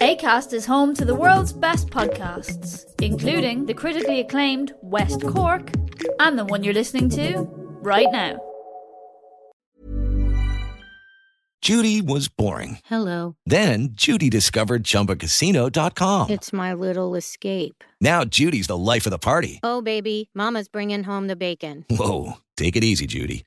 ACAST is home to the world's best podcasts, including the critically acclaimed West Cork and the one you're listening to right now. Judy was boring. Hello. Then Judy discovered ChumbaCasino.com. It's my little escape. Now Judy's the life of the party. Oh, baby, Mama's bringing home the bacon. Whoa, take it easy, Judy.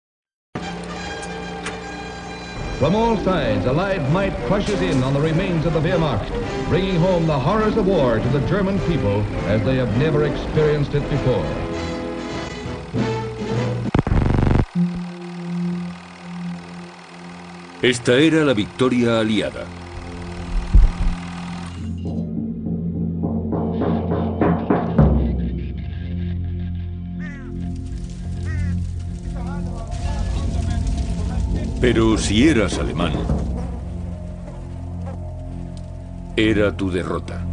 From all sides, Allied might crushes in on the remains of the Wehrmacht, bringing home the horrors of war to the German people as they have never experienced it before. Esta era la victoria aliada. Pero si eras alemán, era tu derrota.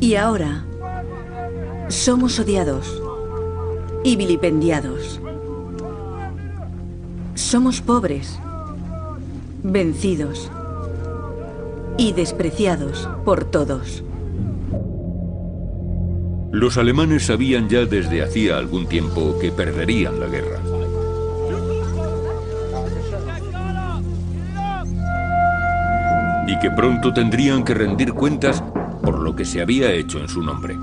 Y ahora somos odiados y vilipendiados. Somos pobres, vencidos y despreciados por todos. Los alemanes sabían ya desde hacía algún tiempo que perderían la guerra. Y que pronto tendrían que rendir cuentas por lo que se había hecho en su nombre.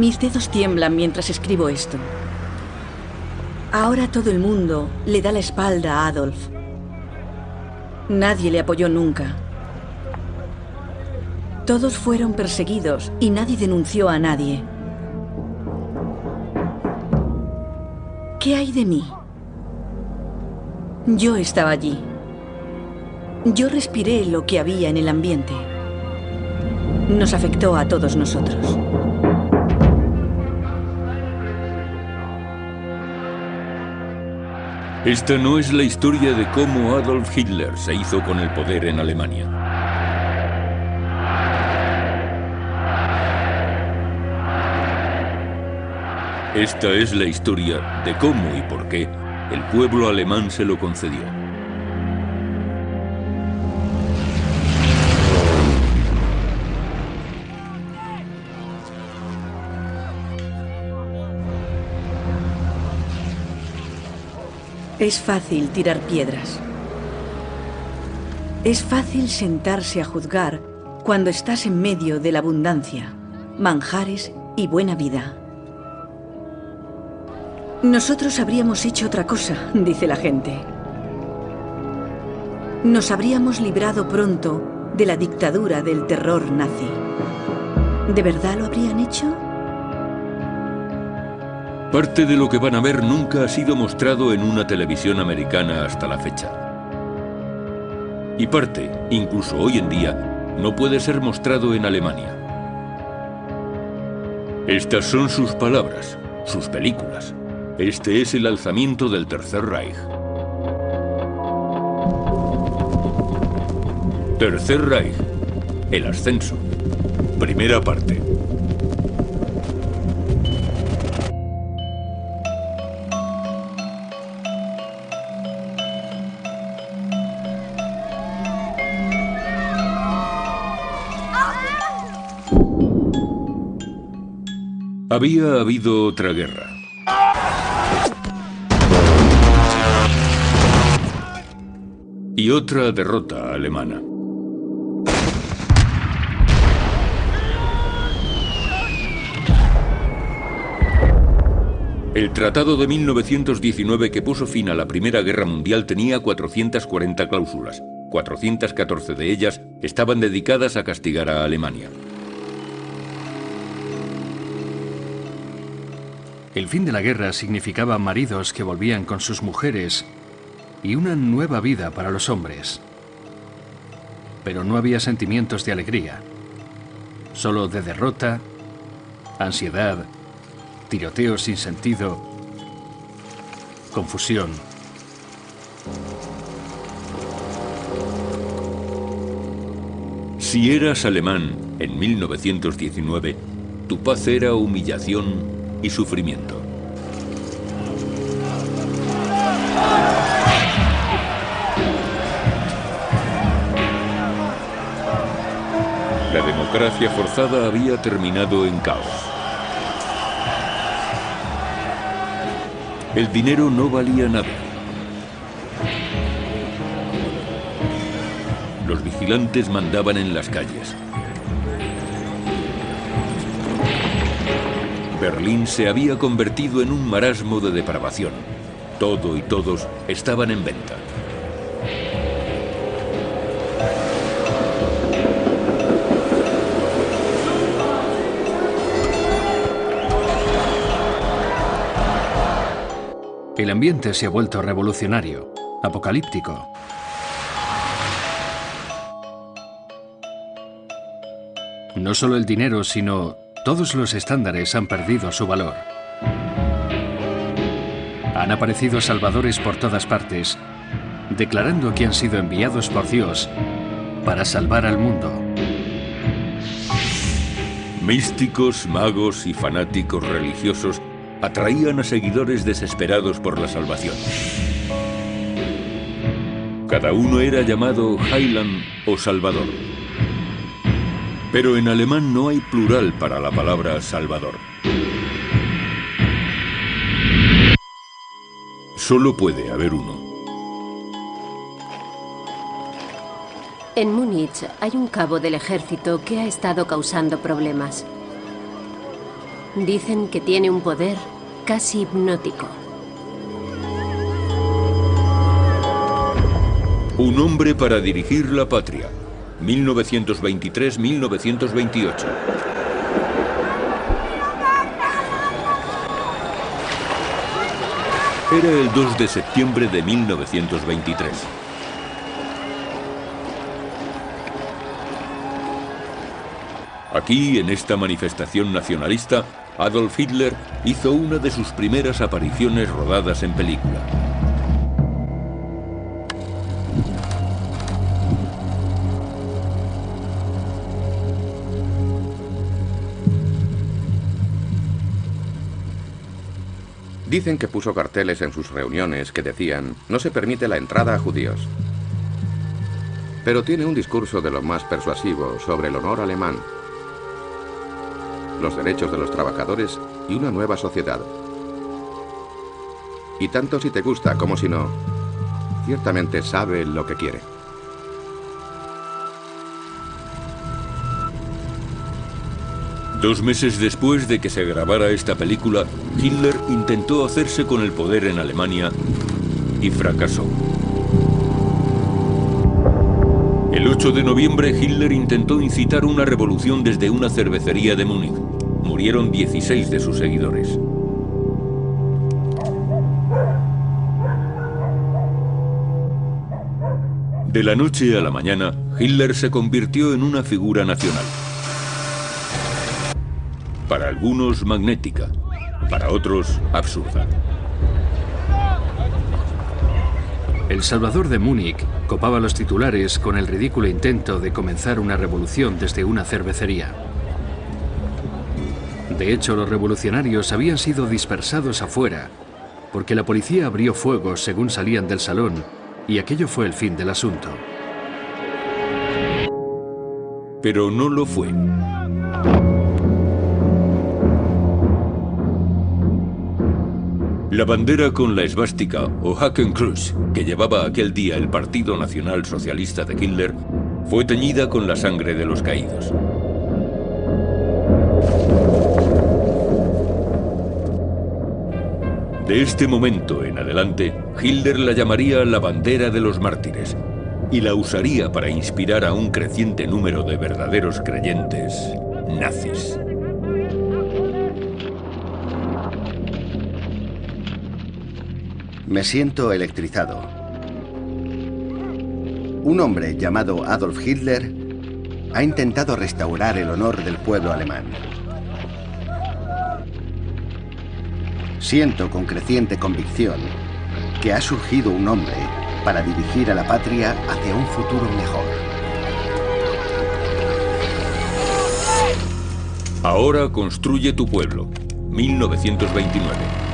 Mis dedos tiemblan mientras escribo esto. Ahora todo el mundo le da la espalda a Adolf. Nadie le apoyó nunca. Todos fueron perseguidos y nadie denunció a nadie. ¿Qué hay de mí? Yo estaba allí. Yo respiré lo que había en el ambiente. Nos afectó a todos nosotros. Esta no es la historia de cómo Adolf Hitler se hizo con el poder en Alemania. Esta es la historia de cómo y por qué el pueblo alemán se lo concedió. Es fácil tirar piedras. Es fácil sentarse a juzgar cuando estás en medio de la abundancia, manjares y buena vida. Nosotros habríamos hecho otra cosa, dice la gente. Nos habríamos librado pronto de la dictadura del terror nazi. ¿De verdad lo habrían hecho? Parte de lo que van a ver nunca ha sido mostrado en una televisión americana hasta la fecha. Y parte, incluso hoy en día, no puede ser mostrado en Alemania. Estas son sus palabras, sus películas. Este es el alzamiento del Tercer Reich. Tercer Reich. El ascenso. Primera parte. Había habido otra guerra. Y otra derrota alemana. El Tratado de 1919 que puso fin a la Primera Guerra Mundial tenía 440 cláusulas. 414 de ellas estaban dedicadas a castigar a Alemania. El fin de la guerra significaba maridos que volvían con sus mujeres y una nueva vida para los hombres. Pero no había sentimientos de alegría, solo de derrota, ansiedad, tiroteos sin sentido, confusión. Si eras alemán en 1919, tu paz era humillación y sufrimiento. La democracia forzada había terminado en caos. El dinero no valía nada. Los vigilantes mandaban en las calles. Berlín se había convertido en un marasmo de depravación. Todo y todos estaban en venta. El ambiente se ha vuelto revolucionario, apocalíptico. No solo el dinero, sino todos los estándares han perdido su valor. Han aparecido salvadores por todas partes, declarando que han sido enviados por Dios para salvar al mundo. Místicos, magos y fanáticos religiosos atraían a seguidores desesperados por la salvación. Cada uno era llamado Highland o Salvador. Pero en alemán no hay plural para la palabra Salvador. Solo puede haber uno. En Múnich hay un cabo del ejército que ha estado causando problemas. Dicen que tiene un poder casi hipnótico. Un hombre para dirigir la patria. 1923-1928. Era el 2 de septiembre de 1923. Aquí, en esta manifestación nacionalista, Adolf Hitler hizo una de sus primeras apariciones rodadas en película. Dicen que puso carteles en sus reuniones que decían, no se permite la entrada a judíos. Pero tiene un discurso de lo más persuasivo sobre el honor alemán, los derechos de los trabajadores y una nueva sociedad. Y tanto si te gusta como si no, ciertamente sabe lo que quiere. Dos meses después de que se grabara esta película, Hitler intentó hacerse con el poder en Alemania y fracasó. El 8 de noviembre Hitler intentó incitar una revolución desde una cervecería de Múnich. Murieron 16 de sus seguidores. De la noche a la mañana, Hitler se convirtió en una figura nacional. Algunos magnética, para otros absurda. El Salvador de Múnich copaba los titulares con el ridículo intento de comenzar una revolución desde una cervecería. De hecho, los revolucionarios habían sido dispersados afuera porque la policía abrió fuego según salían del salón y aquello fue el fin del asunto. Pero no lo fue. La bandera con la esvástica o Hakenkreuz que llevaba aquel día el Partido Nacional Socialista de Hitler fue teñida con la sangre de los caídos. De este momento en adelante, Hitler la llamaría la bandera de los mártires y la usaría para inspirar a un creciente número de verdaderos creyentes nazis. Me siento electrizado. Un hombre llamado Adolf Hitler ha intentado restaurar el honor del pueblo alemán. Siento con creciente convicción que ha surgido un hombre para dirigir a la patria hacia un futuro mejor. Ahora construye tu pueblo. 1929.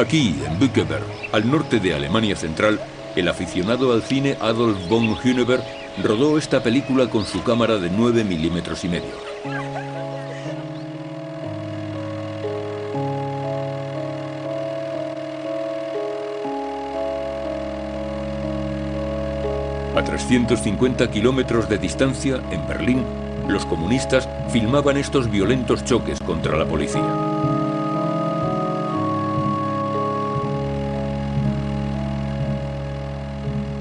Aquí, en Bückeberg, al norte de Alemania Central, el aficionado al cine Adolf von Hüneberg rodó esta película con su cámara de 9 milímetros y medio. A 350 kilómetros de distancia, en Berlín, los comunistas filmaban estos violentos choques contra la policía.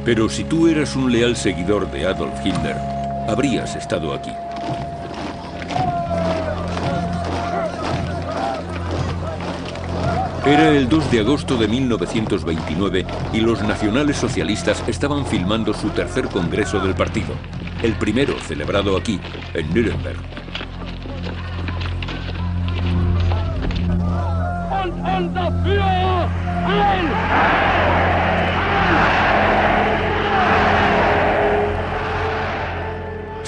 Pero si tú eras un leal seguidor de Adolf Hitler, habrías estado aquí. Era el 2 de agosto de 1929 y los nacionales socialistas estaban filmando su tercer congreso del partido, el primero celebrado aquí, en Nuremberg.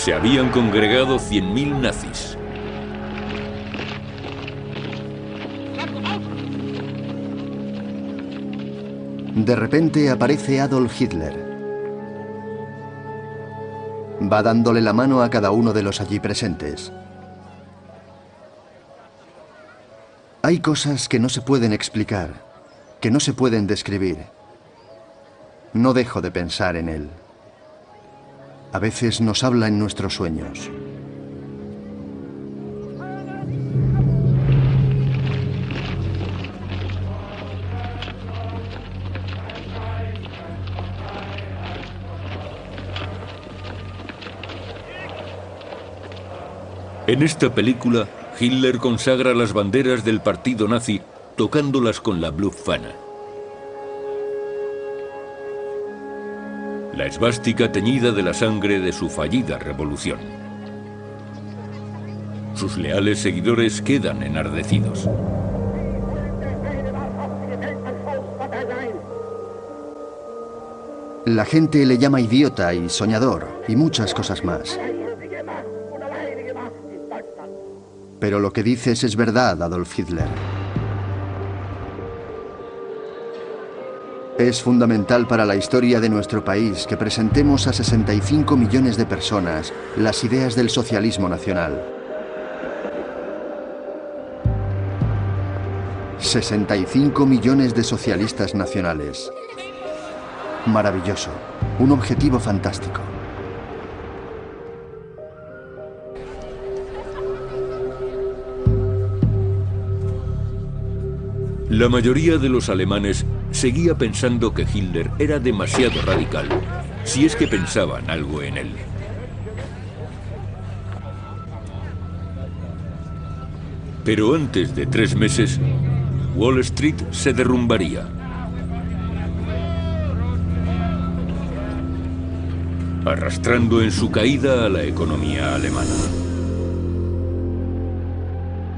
Se habían congregado 100.000 nazis. De repente aparece Adolf Hitler. Va dándole la mano a cada uno de los allí presentes. Hay cosas que no se pueden explicar, que no se pueden describir, no dejo de pensar en él. A veces nos habla en nuestros sueños. En esta película, Hitler consagra las banderas del partido nazi tocándolas con la Blutfahne. La esvástica teñida de la sangre de su fallida revolución. Sus leales seguidores quedan enardecidos. La gente le llama idiota y soñador y muchas cosas más. Pero lo que dices es verdad, Adolf Hitler. Es fundamental para la historia de nuestro país que presentemos a 65 millones de personas las ideas del socialismo nacional. 65 millones de socialistas nacionales. Maravilloso. Un objetivo fantástico. La mayoría de los alemanes seguía pensando que Hitler era demasiado radical, si es que pensaban algo en él. Pero antes de tres meses, Wall Street se derrumbaría. arrastrando en su caída a la economía alemana.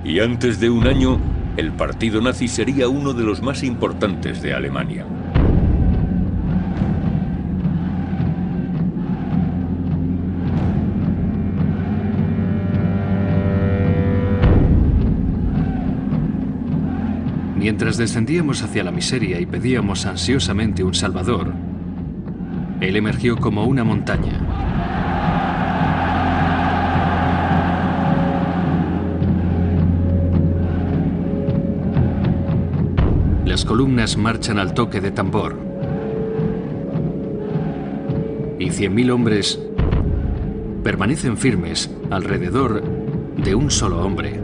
Y antes de un año, el partido nazi sería uno de los más importantes de Alemania. Mientras descendíamos hacia la miseria y pedíamos ansiosamente un Salvador, él emergió como una montaña. Columnas marchan al toque de tambor. Y cien mil hombres permanecen firmes alrededor de un solo hombre.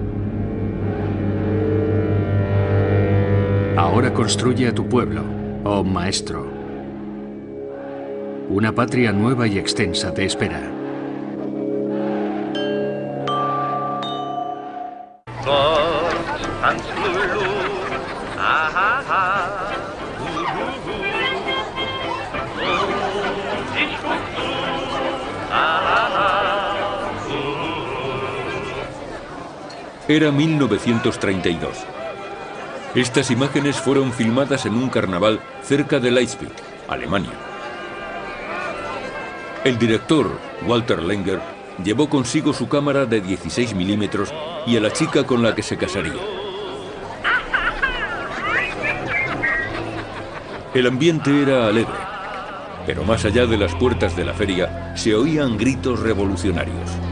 Ahora construye a tu pueblo, oh maestro. Una patria nueva y extensa te espera. Era 1932. Estas imágenes fueron filmadas en un carnaval cerca de Leipzig, Alemania. El director, Walter Lenger, llevó consigo su cámara de 16 milímetros y a la chica con la que se casaría. El ambiente era alegre, pero más allá de las puertas de la feria se oían gritos revolucionarios.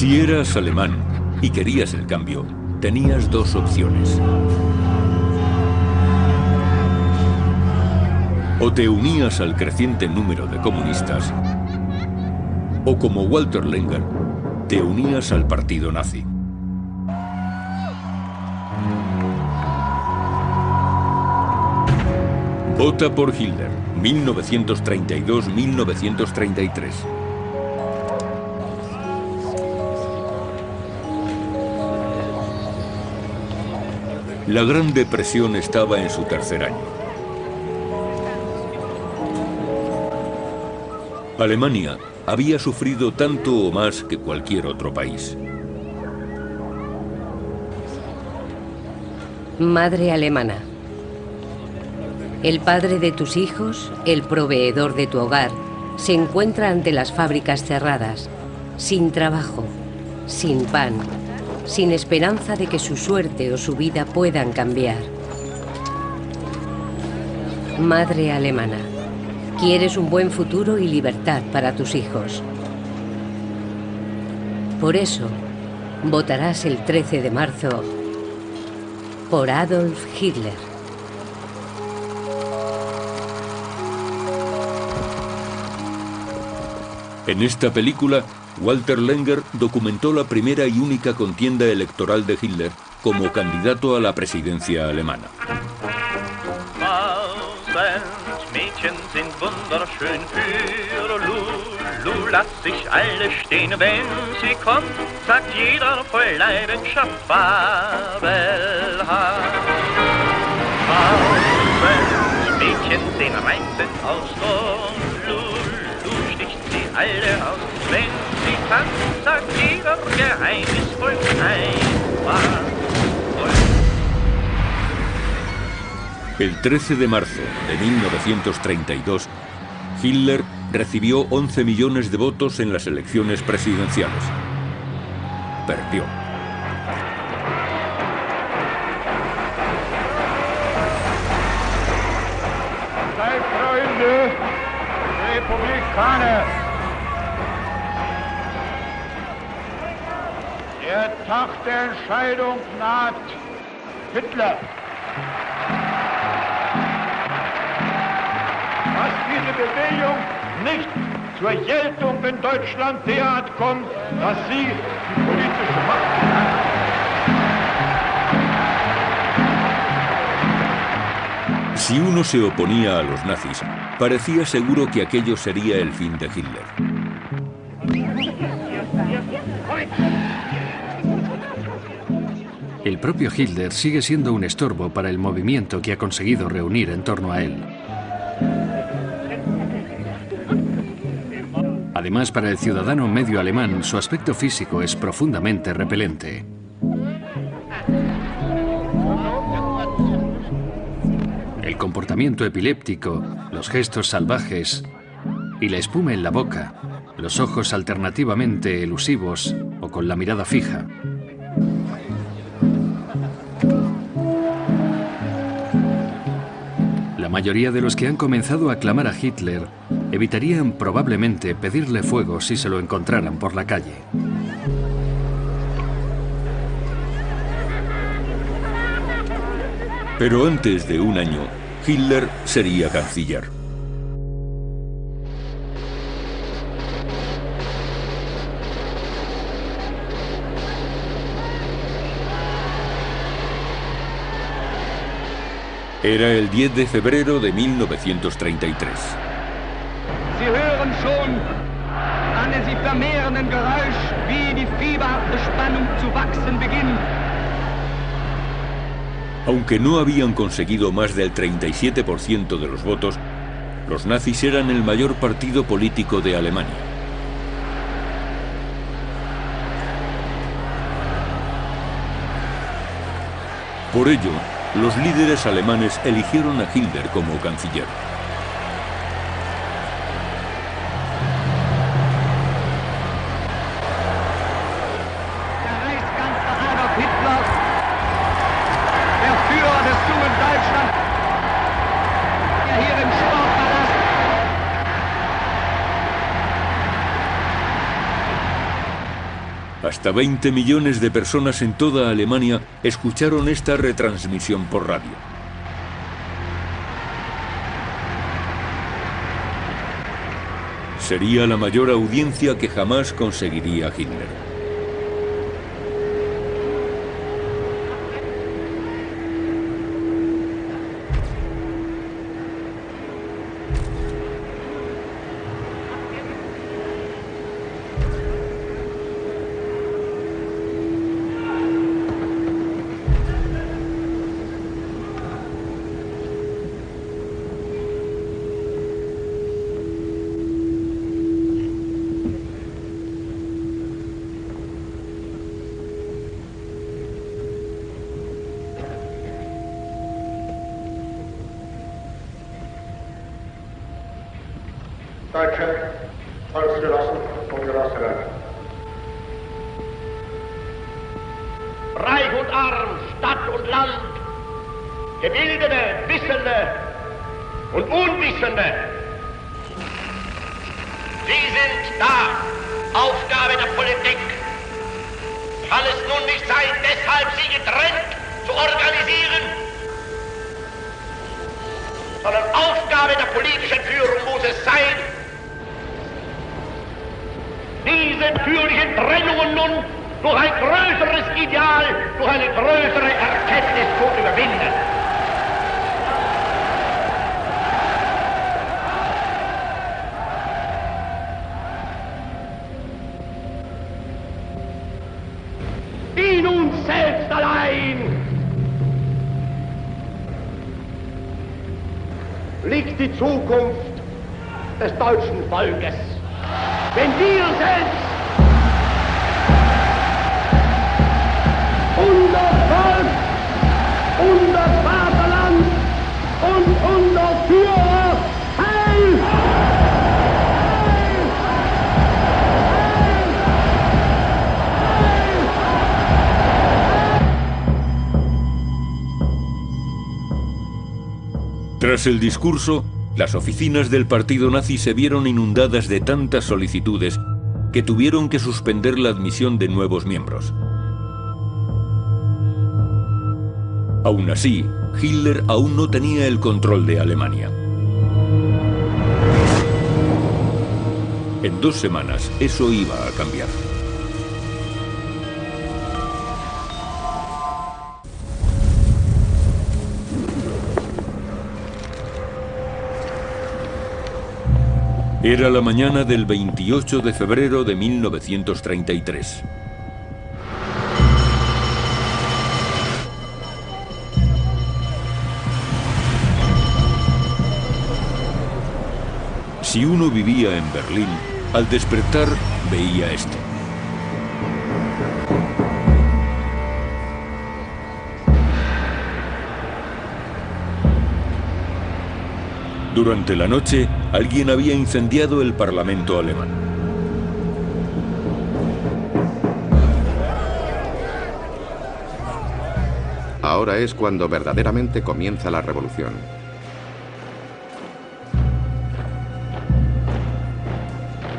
Si eras alemán y querías el cambio, tenías dos opciones. O te unías al creciente número de comunistas, o como Walter Lenger, te unías al partido nazi. Vota por Hitler, 1932-1933. La Gran Depresión estaba en su tercer año. Alemania había sufrido tanto o más que cualquier otro país. Madre alemana. El padre de tus hijos, el proveedor de tu hogar, se encuentra ante las fábricas cerradas, sin trabajo, sin pan, sin esperanza de que su suerte o su vida puedan cambiar. Madre alemana, quieres un buen futuro y libertad para tus hijos. Por eso, votarás el 13 de marzo por Adolf Hitler. En esta película, Walter Lenger documentó la primera y única contienda electoral de Hitler como candidato a la presidencia alemana. El 13 de marzo de 1932, Hitler recibió 11 millones de votos en las elecciones presidenciales. Perdió. Der Tag der Entscheidung naht. Hitler. dass diese Bewegung nicht zur Geltung in Deutschland derart kommt, dass sie die politische Macht Si uno se oponía a los nazis, parecía seguro que aquello sería el fin de Hitler. El propio Hitler sigue siendo un estorbo para el movimiento que ha conseguido reunir en torno a él. Además, para el ciudadano medio alemán, su aspecto físico es profundamente repelente. El comportamiento epiléptico, los gestos salvajes y la espuma en la boca, los ojos alternativamente elusivos o con la mirada fija. Mayoría de los que han comenzado a aclamar a Hitler evitarían probablemente pedirle fuego si se lo encontraran por la calle. Pero antes de un año, Hitler sería canciller. Era el 10 de febrero de 1933. Sie hören schon an sich vermehrenden Geräusch, wie die fieberhafte Spannung zu wachsen beginnt. Aunque no habían conseguido más del 37% de los votos, los nazis eran el mayor partido político de Alemania. Por ello, los líderes alemanes eligieron a Hitler como canciller. Der Reichskanzler Adolf Hitler, der Führer des jungen Deutschland, der hier im Sportpalast Hasta 20 millones de personas en toda Alemania escucharon esta retransmisión por radio. Sería la mayor audiencia que jamás conseguiría Hitler. Tras el discurso, las oficinas del partido nazi se vieron inundadas de tantas solicitudes que tuvieron que suspender la admisión de nuevos miembros. Aún así, Hitler aún no tenía el control de Alemania. En dos semanas eso iba a cambiar. Era la mañana del 28 de febrero de 1933. Si uno vivía en Berlín, al despertar veía esto. Durante la noche, alguien había incendiado el Parlamento alemán. Ahora es cuando verdaderamente comienza la revolución.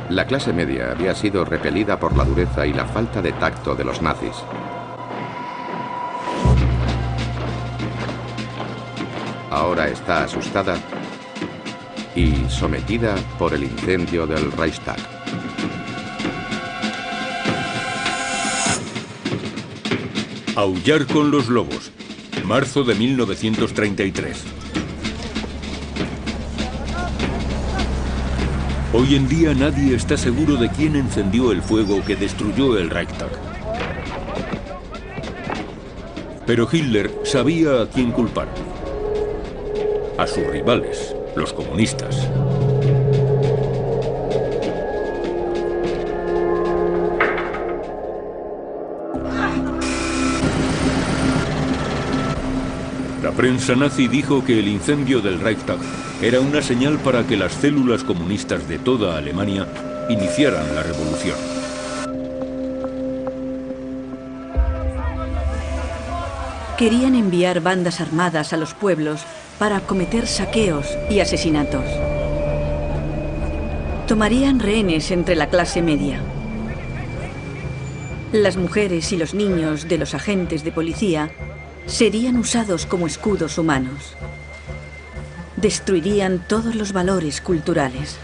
La clase media había sido repelida por la dureza y la falta de tacto de los nazis. Ahora está asustada y sometida por el incendio del Reichstag. Aullar con los lobos, marzo de 1933. Hoy en día nadie está seguro de quién encendió el fuego que destruyó el Reichstag. Pero Hitler sabía a quién culpar. A sus rivales, los comunistas. Prensa nazi dijo que el incendio del Reichstag era una señal para que las células comunistas de toda Alemania iniciaran la revolución. Querían enviar bandas armadas a los pueblos para cometer saqueos y asesinatos. Tomarían rehenes entre la clase media. Las mujeres y los niños de los agentes de policía serían usados como escudos humanos. Destruirían todos los valores culturales,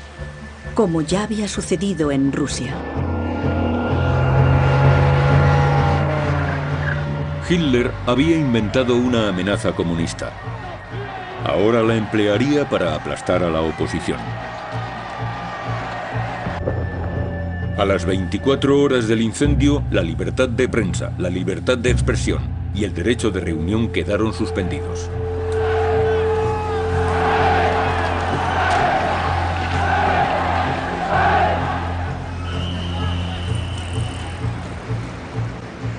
como ya había sucedido en Rusia. Hitler había inventado una amenaza comunista. Ahora la emplearía para aplastar a la oposición. A las 24 horas del incendio, la libertad de prensa, la libertad de expresión y el derecho de reunión quedaron suspendidos.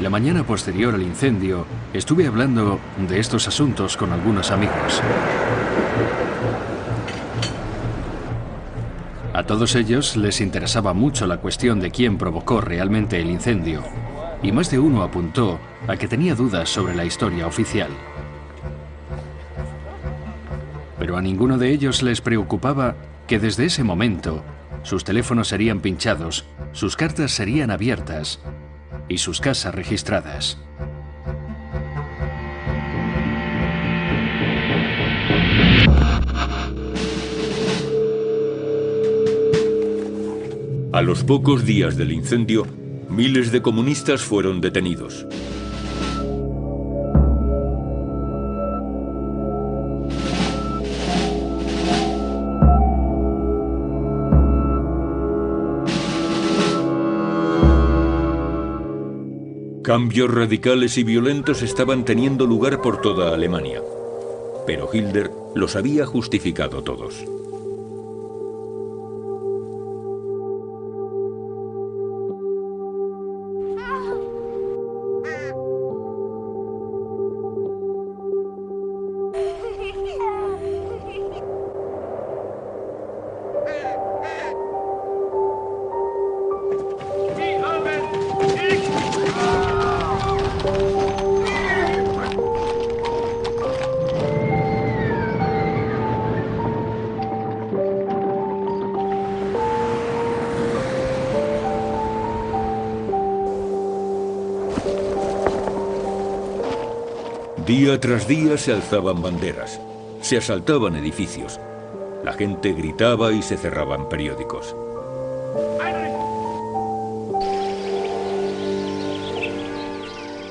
La mañana posterior al incendio, estuve hablando de estos asuntos con algunos amigos. A todos ellos les interesaba mucho la cuestión de quién provocó realmente el incendio, y más de uno apuntó a que tenía dudas sobre la historia oficial. Pero a ninguno de ellos les preocupaba que desde ese momento sus teléfonos serían pinchados, sus cartas serían abiertas y sus casas registradas. A los pocos días del incendio, miles de comunistas fueron detenidos. Cambios radicales y violentos estaban teniendo lugar por toda Alemania, pero Hitler los había justificado todos. Tras día se alzaban banderas, se asaltaban edificios, la gente gritaba y se cerraban periódicos.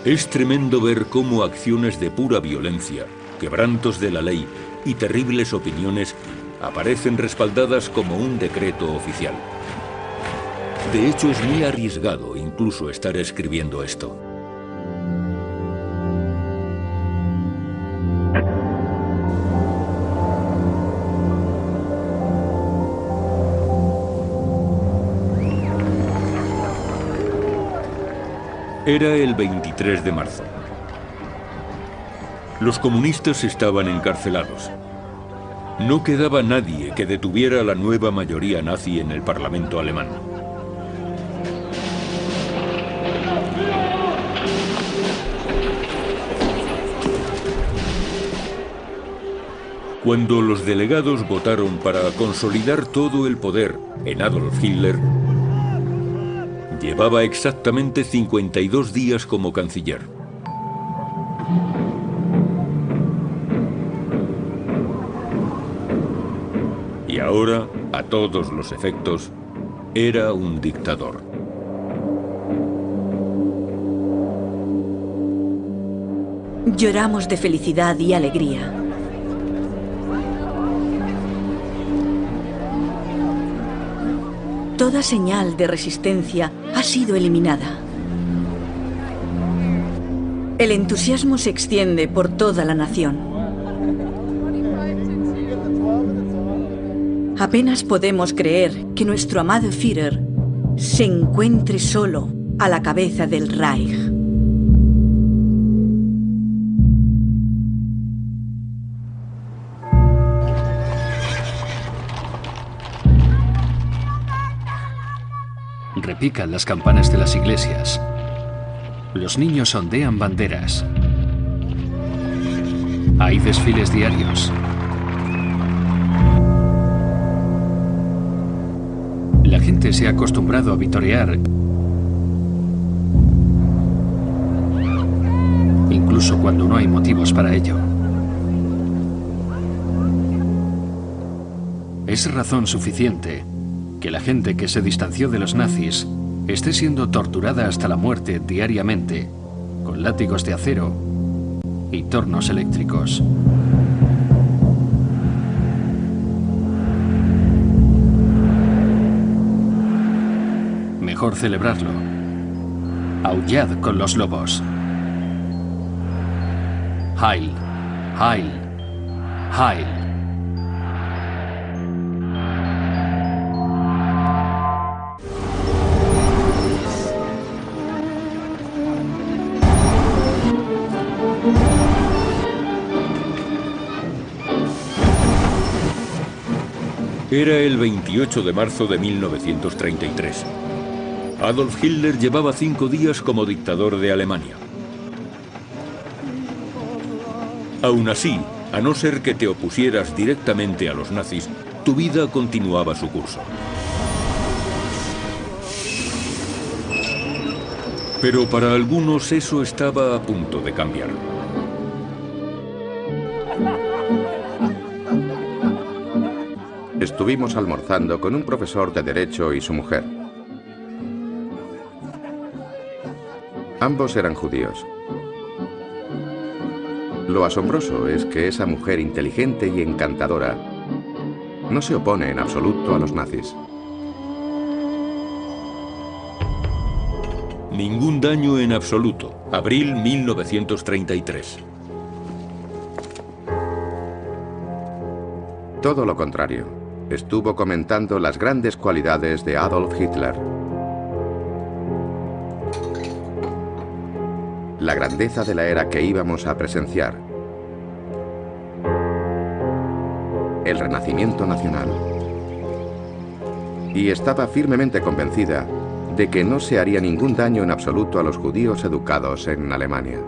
Es tremendo ver cómo acciones de pura violencia, quebrantos de la ley y terribles opiniones aparecen respaldadas como un decreto oficial. De hecho, es muy arriesgado incluso estar escribiendo esto. Era el 23 de marzo. Los comunistas estaban encarcelados. No quedaba nadie que detuviera a la nueva mayoría nazi en el Parlamento alemán. Cuando los delegados votaron para consolidar todo el poder en Adolf Hitler, llevaba exactamente 52 días como canciller. Y ahora, a todos los efectos, era un dictador. Lloramos de felicidad y alegría. Toda señal de resistencia ha sido eliminada. El entusiasmo se extiende por toda la nación. Apenas podemos creer que nuestro amado Führer se encuentre solo a la cabeza del Reich. Repican las campanas de las iglesias. Los niños ondean banderas. Hay desfiles diarios. La gente se ha acostumbrado a vitorear, incluso cuando no hay motivos para ello. Es razón suficiente que la gente que se distanció de los nazis esté siendo torturada hasta la muerte diariamente con látigos de acero y tornos eléctricos. Mejor celebrarlo. Aullad con los lobos. Heil, Heil, Heil. Era el 28 de marzo de 1933. Adolf Hitler llevaba cinco días como dictador de Alemania. Aún así, a no ser que te opusieras directamente a los nazis, tu vida continuaba su curso. Pero para algunos eso estaba a punto de cambiar. Estuvimos almorzando con un profesor de Derecho y su mujer. Ambos eran judíos. Lo asombroso es que esa mujer inteligente y encantadora no se opone en absoluto a los nazis. Ningún daño en absoluto. Abril 1933. Todo lo contrario. Estuvo comentando las grandes cualidades de Adolf Hitler. La grandeza de la era que íbamos a presenciar. El renacimiento nacional. Y estaba firmemente convencida de que no se haría ningún daño en absoluto a los judíos educados en Alemania.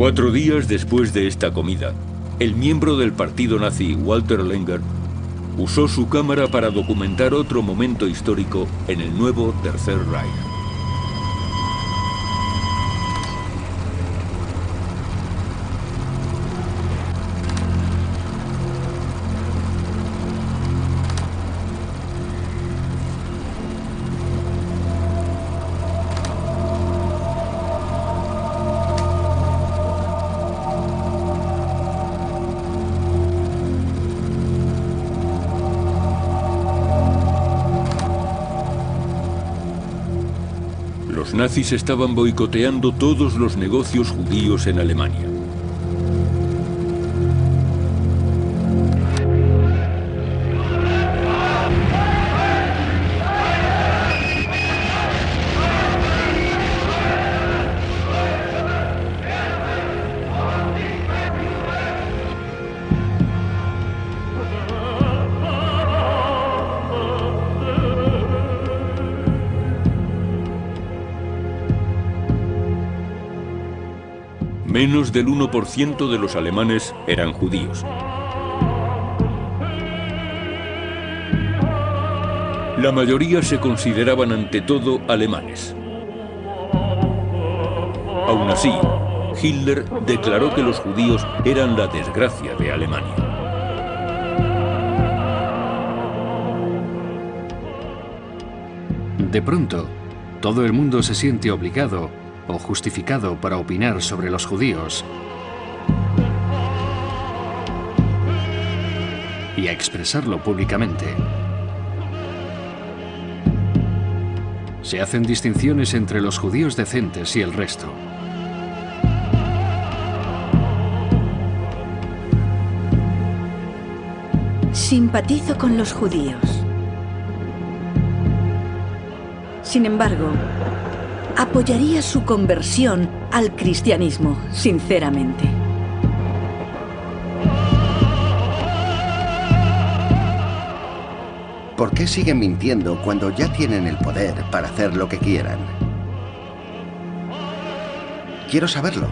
Cuatro días después de esta comida, el miembro del partido nazi Walter Lenger usó su cámara para documentar otro momento histórico en el nuevo Tercer Reich. Nazis estaban boicoteando todos los negocios judíos en Alemania. Del 1% de los alemanes eran judíos. La mayoría se consideraban ante todo alemanes. Aún así, Hitler declaró que los judíos eran la desgracia de Alemania. De pronto, todo el mundo se siente obligado o justificado para opinar sobre los judíos y a expresarlo públicamente. Se hacen distinciones entre los judíos decentes y el resto. Simpatizo con los judíos. Sin embargo, apoyaría su conversión al cristianismo, sinceramente. ¿Por qué siguen mintiendo cuando ya tienen el poder para hacer lo que quieran? Quiero saberlo.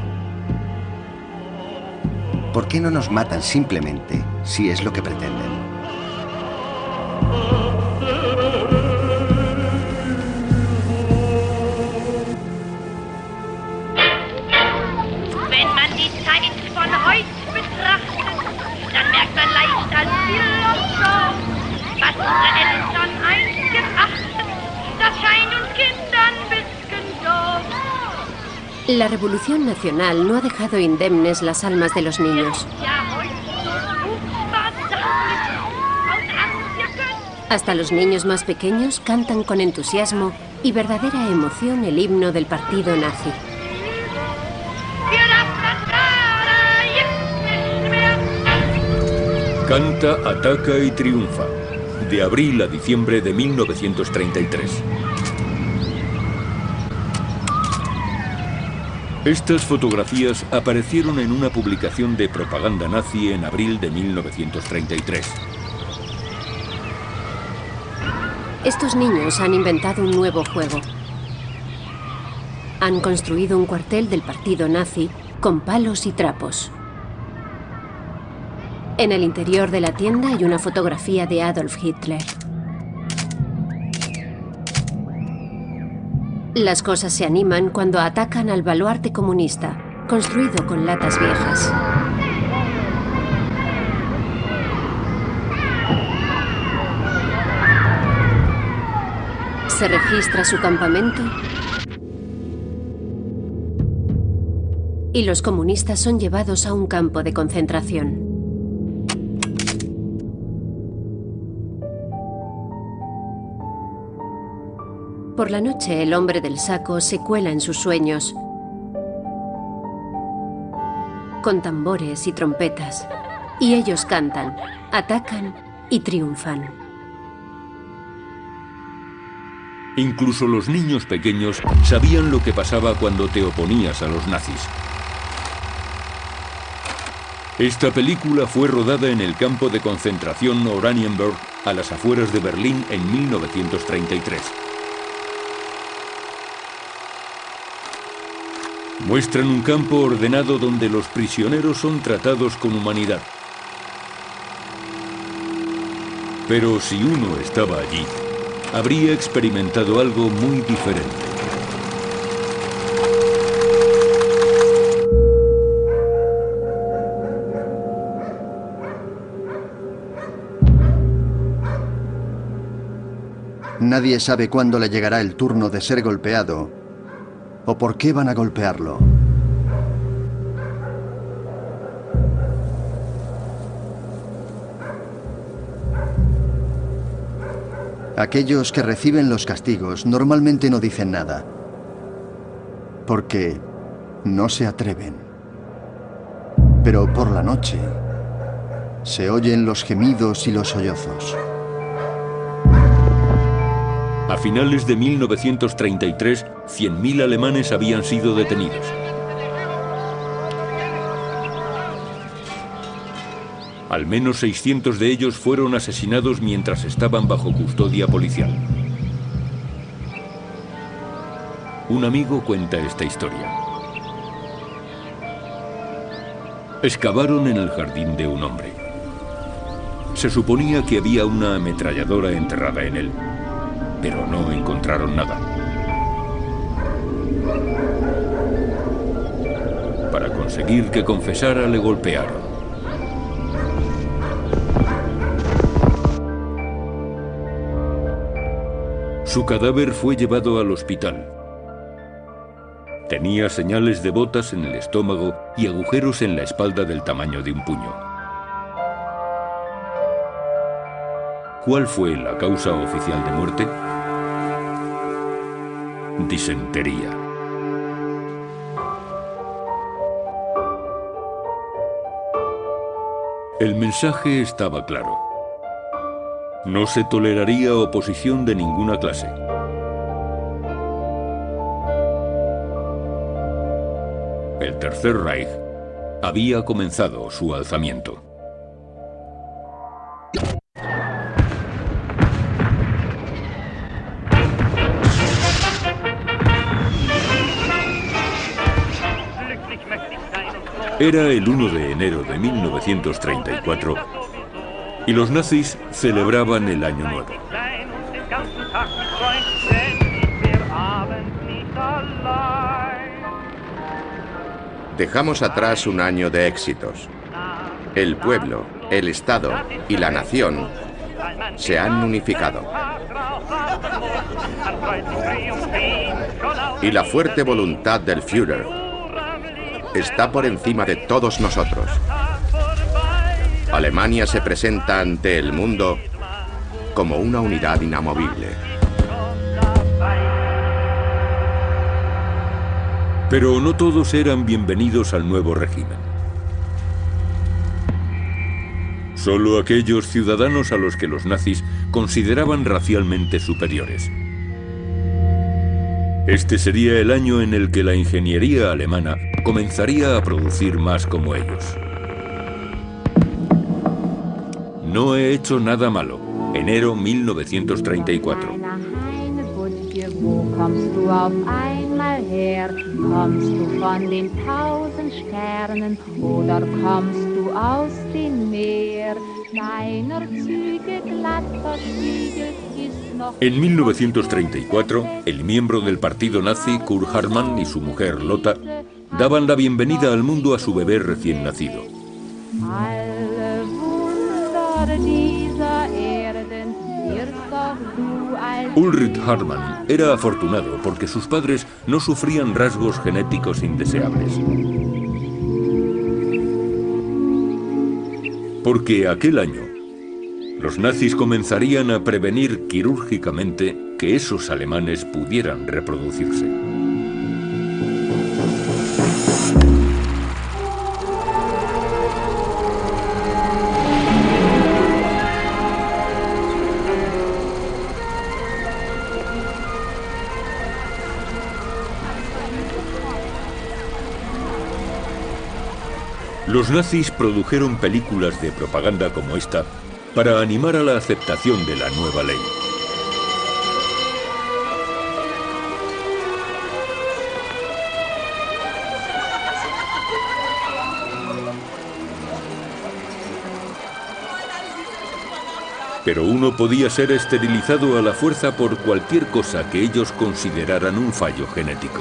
¿Por qué no nos matan simplemente si es lo que pretenden? La Revolución Nacional no ha dejado indemnes las almas de los niños. Hasta los niños más pequeños cantan con entusiasmo y verdadera emoción el himno del partido nazi. Canta, ataca y triunfa. De abril a diciembre de 1933. Estas fotografías aparecieron en una publicación de propaganda nazi en abril de 1933. Estos niños han inventado un nuevo juego. Han construido un cuartel del partido nazi con palos y trapos. En el interior de la tienda hay una fotografía de Adolf Hitler. Las cosas se animan cuando atacan al baluarte comunista, construido con latas viejas. Se registra su campamento y los comunistas son llevados a un campo de concentración. Por la noche el hombre del saco se cuela en sus sueños con tambores y trompetas. Y ellos cantan, atacan y triunfan. Incluso los niños pequeños sabían lo que pasaba cuando te oponías a los nazis. Esta película fue rodada en el campo de concentración Oranienburg, a las afueras de Berlín, en 1933. Muestran un campo ordenado donde los prisioneros son tratados con humanidad. Pero si uno estaba allí, habría experimentado algo muy diferente. Nadie sabe cuándo le llegará el turno de ser golpeado o por qué van a golpearlo. Aquellos que reciben los castigos normalmente no dicen nada, porque no se atreven. Pero por la noche se oyen los gemidos y los sollozos. A finales de 1933, 100.000 alemanes habían sido detenidos. Al menos 600 de ellos fueron asesinados mientras estaban bajo custodia policial. Un amigo cuenta esta historia. Excavaron en el jardín de un hombre. Se suponía que había una ametralladora enterrada en él, pero no encontraron nada. Para conseguir que confesara le golpearon. Su cadáver fue llevado al hospital. Tenía señales de botas en el estómago y agujeros en la espalda del tamaño de un puño. ¿Cuál fue la causa oficial de muerte? Disentería. El mensaje estaba claro. No se toleraría oposición de ninguna clase. El Tercer Reich había comenzado su alzamiento. Era el 1 de enero de 1934 y los nazis celebraban el Año Nuevo. Dejamos atrás un año de éxitos. El pueblo, el Estado y la nación se han unificado. Y la fuerte voluntad del Führer está por encima de todos nosotros. Alemania se presenta ante el mundo como una unidad inamovible. Pero no todos eran bienvenidos al nuevo régimen. Solo aquellos ciudadanos a los que los nazis consideraban racialmente superiores. Este sería el año en el que la ingeniería alemana comenzaría a producir más como ellos. No he hecho nada malo. Enero 1934. En 1934, el miembro del partido nazi Kurt Hartmann y su mujer Lotta daban la bienvenida al mundo a su bebé recién nacido. Ulrich Hartmann era afortunado porque sus padres no sufrían rasgos genéticos indeseables. Porque aquel año, los nazis comenzarían a prevenir quirúrgicamente que esos alemanes pudieran reproducirse. Los nazis produjeron películas de propaganda como esta para animar a la aceptación de la nueva ley. Pero uno podía ser esterilizado a la fuerza por cualquier cosa que ellos consideraran un fallo genético.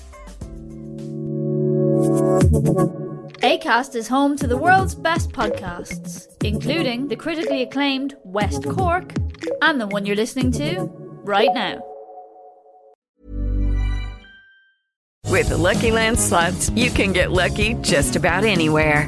ACAST is home to the world's best podcasts, including the critically acclaimed West Cork and the one you're listening to right now. With the Lucky Land slots, you can get lucky just about anywhere.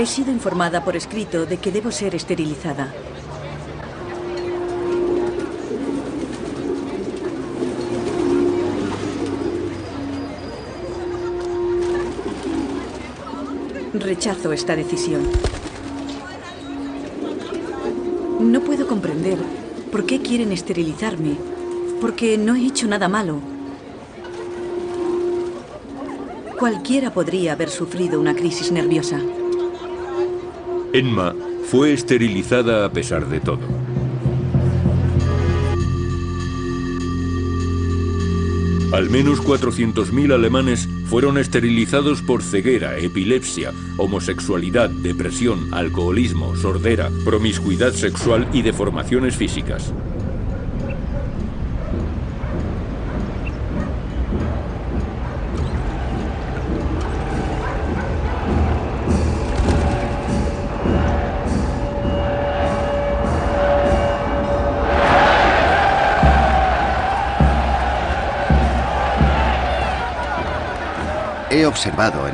He sido informada por escrito de que debo ser esterilizada. Rechazo esta decisión. No puedo comprender por qué quieren esterilizarme, porque no he hecho nada malo. Cualquiera podría haber sufrido una crisis nerviosa. Enma fue esterilizada a pesar de todo. Al menos 400.000 alemanes fueron esterilizados por ceguera, epilepsia, homosexualidad, depresión, alcoholismo, sordera, promiscuidad sexual y deformaciones físicas.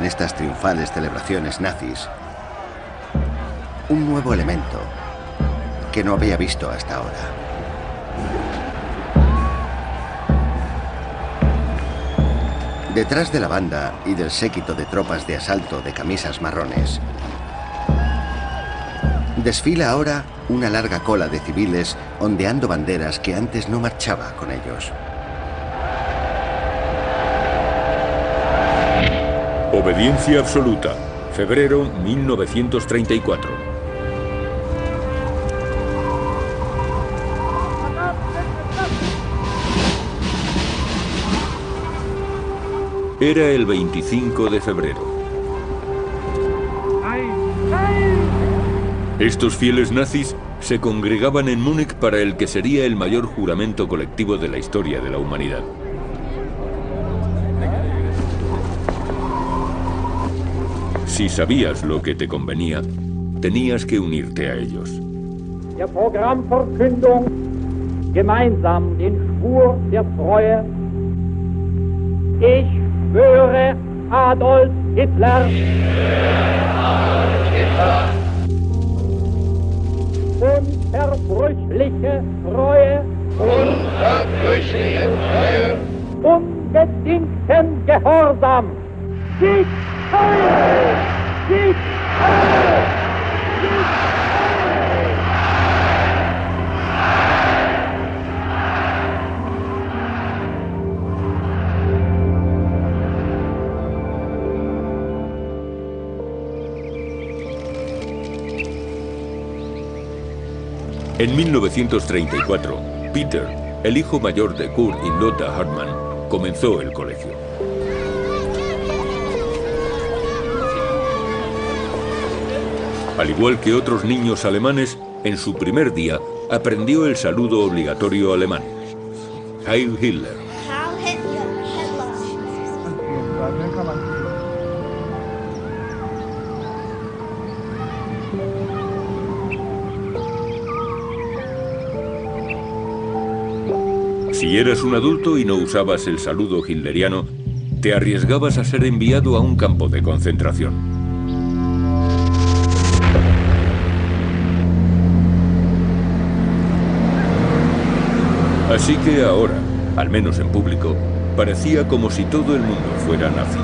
Estas triunfales celebraciones nazis un nuevo elemento que no había visto hasta ahora. Detrás de la banda y del séquito de tropas de asalto de camisas marrones, desfila ahora una larga cola de civiles ondeando banderas que antes no marchaba con ellos. Obediencia absoluta. Febrero 1934. Era el 25 de febrero. Estos fieles nazis se congregaban en Múnich para el que sería el mayor juramento colectivo de la historia de la humanidad. Si sabías lo que te convenía, tenías que unirte a ellos. Der Programmverkündung gemeinsam den Schwur der Treue. Ich schwöre Adolf Hitler. Unverbrüchliche Treue. Unverbrüchliche Treue. Unbedingten Gehorsam. Sieg Heil! En 1934, Peter, el hijo mayor de Kurt y Lotta Hartmann, comenzó el colegio. Al igual que otros niños alemanes, en su primer día aprendió el saludo obligatorio alemán. Heil Hitler. Si eras un adulto y no usabas el saludo hitleriano, te arriesgabas a ser enviado a un campo de concentración. Así que ahora, al menos en público, parecía como si todo el mundo fuera nazi.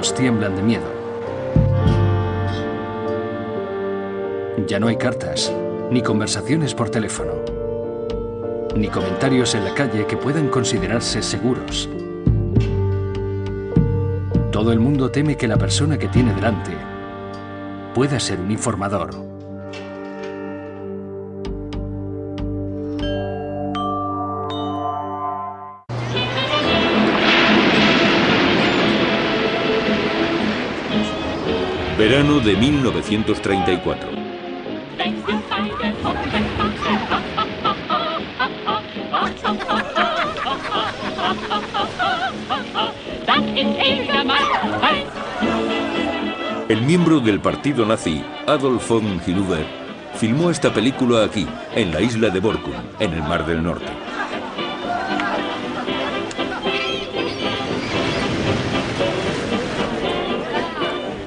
Tiemblan de miedo. Ya no hay cartas, ni conversaciones por teléfono, ni comentarios en la calle que puedan considerarse seguros. Todo el mundo teme que la persona que tiene delante pueda ser un informador. Verano de 1934. El miembro del partido nazi, Adolf von Hinüber, filmó esta película aquí, en la isla de Borkum, en el Mar del Norte.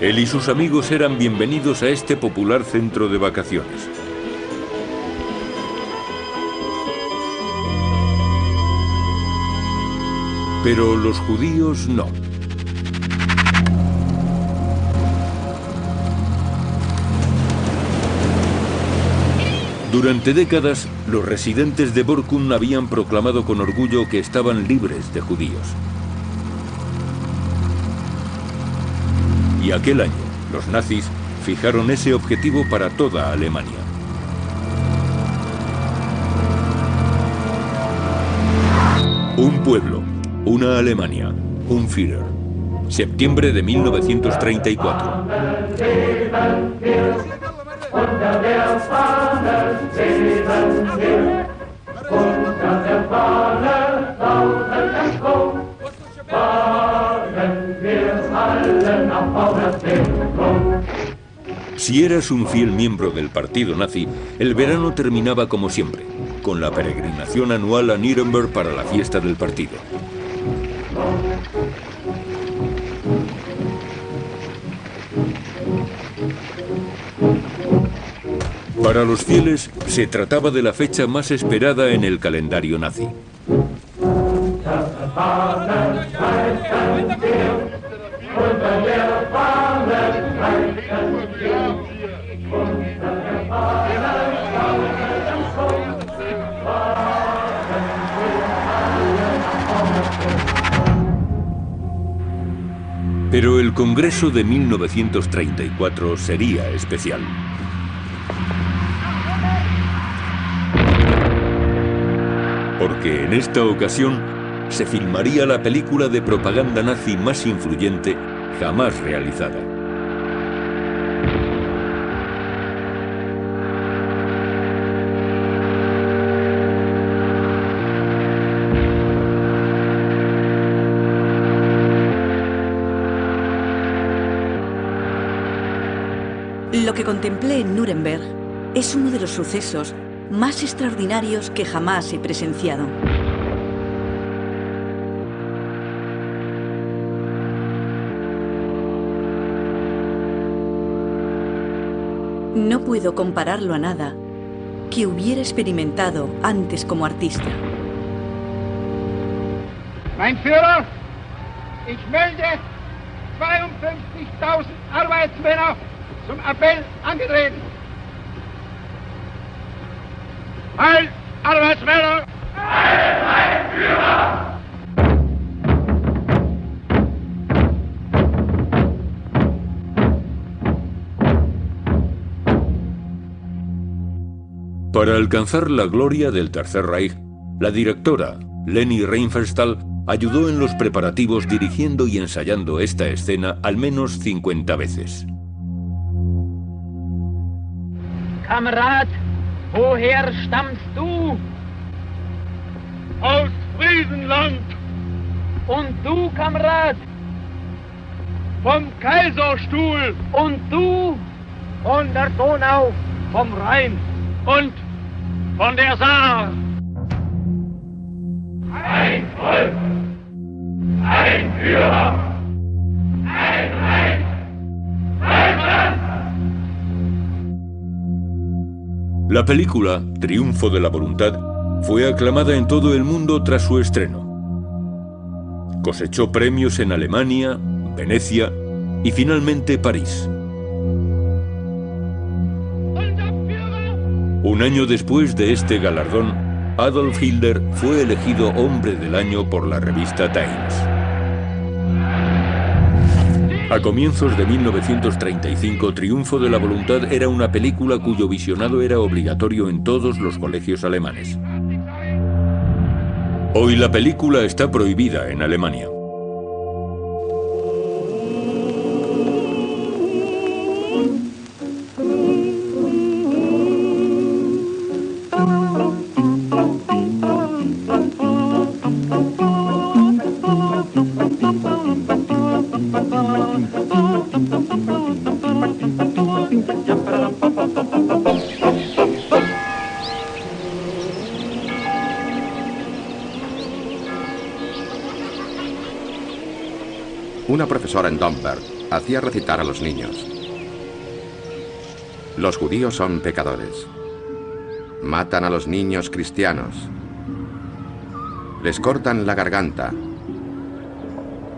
Él y sus amigos eran bienvenidos a este popular centro de vacaciones. Pero los judíos no. Durante décadas, los residentes de Borkum habían proclamado con orgullo que estaban libres de judíos. Aquel año, los nazis fijaron ese objetivo para toda Alemania. Un pueblo, una Alemania, un Führer. Septiembre de 1934. Si eras un fiel miembro del partido nazi, el verano terminaba como siempre, con la peregrinación anual a Nuremberg para la fiesta del partido. Para los fieles, se trataba de la fecha más esperada en el calendario nazi. Pero el Congreso de 1934 sería especial. Porque en esta ocasión se filmaría la película de propaganda nazi más influyente jamás realizada. Que contemplé en Nuremberg es uno de los sucesos más extraordinarios que jamás he presenciado. No puedo compararlo a nada que hubiera experimentado antes como artista. Mein Führer, ich melde 52.000 Arbeitsmänner zum Appell angetreten. Heil! Para alcanzar la gloria del Tercer Reich, la directora, Leni Reinfeldstahl, ayudó en los preparativos dirigiendo y ensayando esta escena al menos 50 veces. Kamerad, woher stammst du? Aus Friesenland. Und du, Kamerad? Vom Kaiserstuhl. Und du? Von der Donau, vom Rhein und von der Saar. Ein Volk, ein Führer, ein Reich, La película, Triunfo de la Voluntad, fue aclamada en todo el mundo tras su estreno. Cosechó premios en Alemania, Venecia y finalmente París. Un año después de este galardón, Adolf Hitler fue elegido Hombre del Año por la revista Times. A comienzos de 1935, Triunfo de la Voluntad era una película cuyo visionado era obligatorio en todos los colegios alemanes. Hoy la película está prohibida en Alemania. En Domberg hacía recitar a los niños. Los judíos son pecadores. Matan a los niños cristianos. Les cortan la garganta.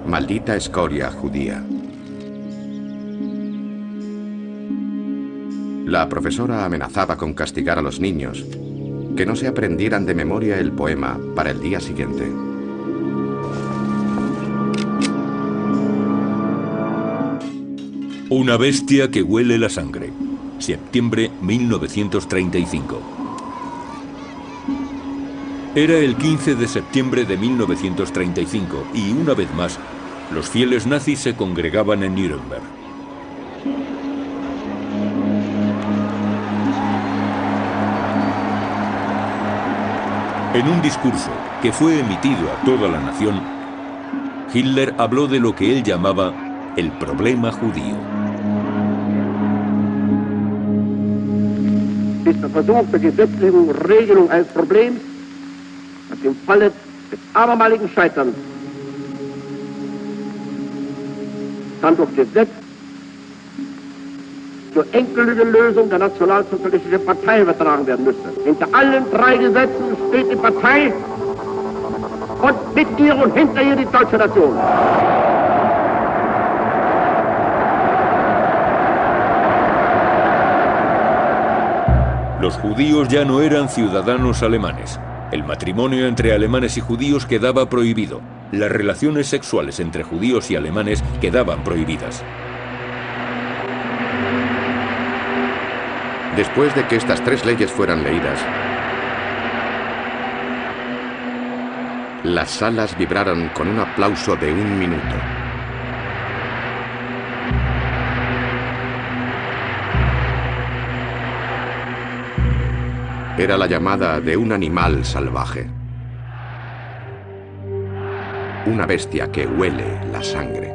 Maldita escoria judía. La profesora amenazaba con castigar a los niños, que no se aprendieran de memoria el poema para el día siguiente. Una bestia que huele la sangre. Septiembre 1935. Era el 15 de septiembre de 1935 y una vez más, los fieles nazis se congregaban en Nuremberg. En un discurso que fue emitido a toda la nación, Hitler habló de lo que él llamaba el problema judío. Ist der Versuch der gesetzlichen Regelung eines Problems, das im Falle des abermaligen Scheiterns dann durch Gesetz zur endgültigen Lösung der nationalsozialistischen Partei übertragen werden müsste. Hinter allen drei Gesetzen steht die Partei und mit ihr und hinter ihr die deutsche Nation. Los judíos ya no eran ciudadanos alemanes. El matrimonio entre alemanes y judíos quedaba prohibido. Las relaciones sexuales entre judíos y alemanes quedaban prohibidas. Después de que estas tres leyes fueran leídas, las salas vibraron con un aplauso de un minuto. Era la llamada de un animal salvaje. Una bestia que huele la sangre.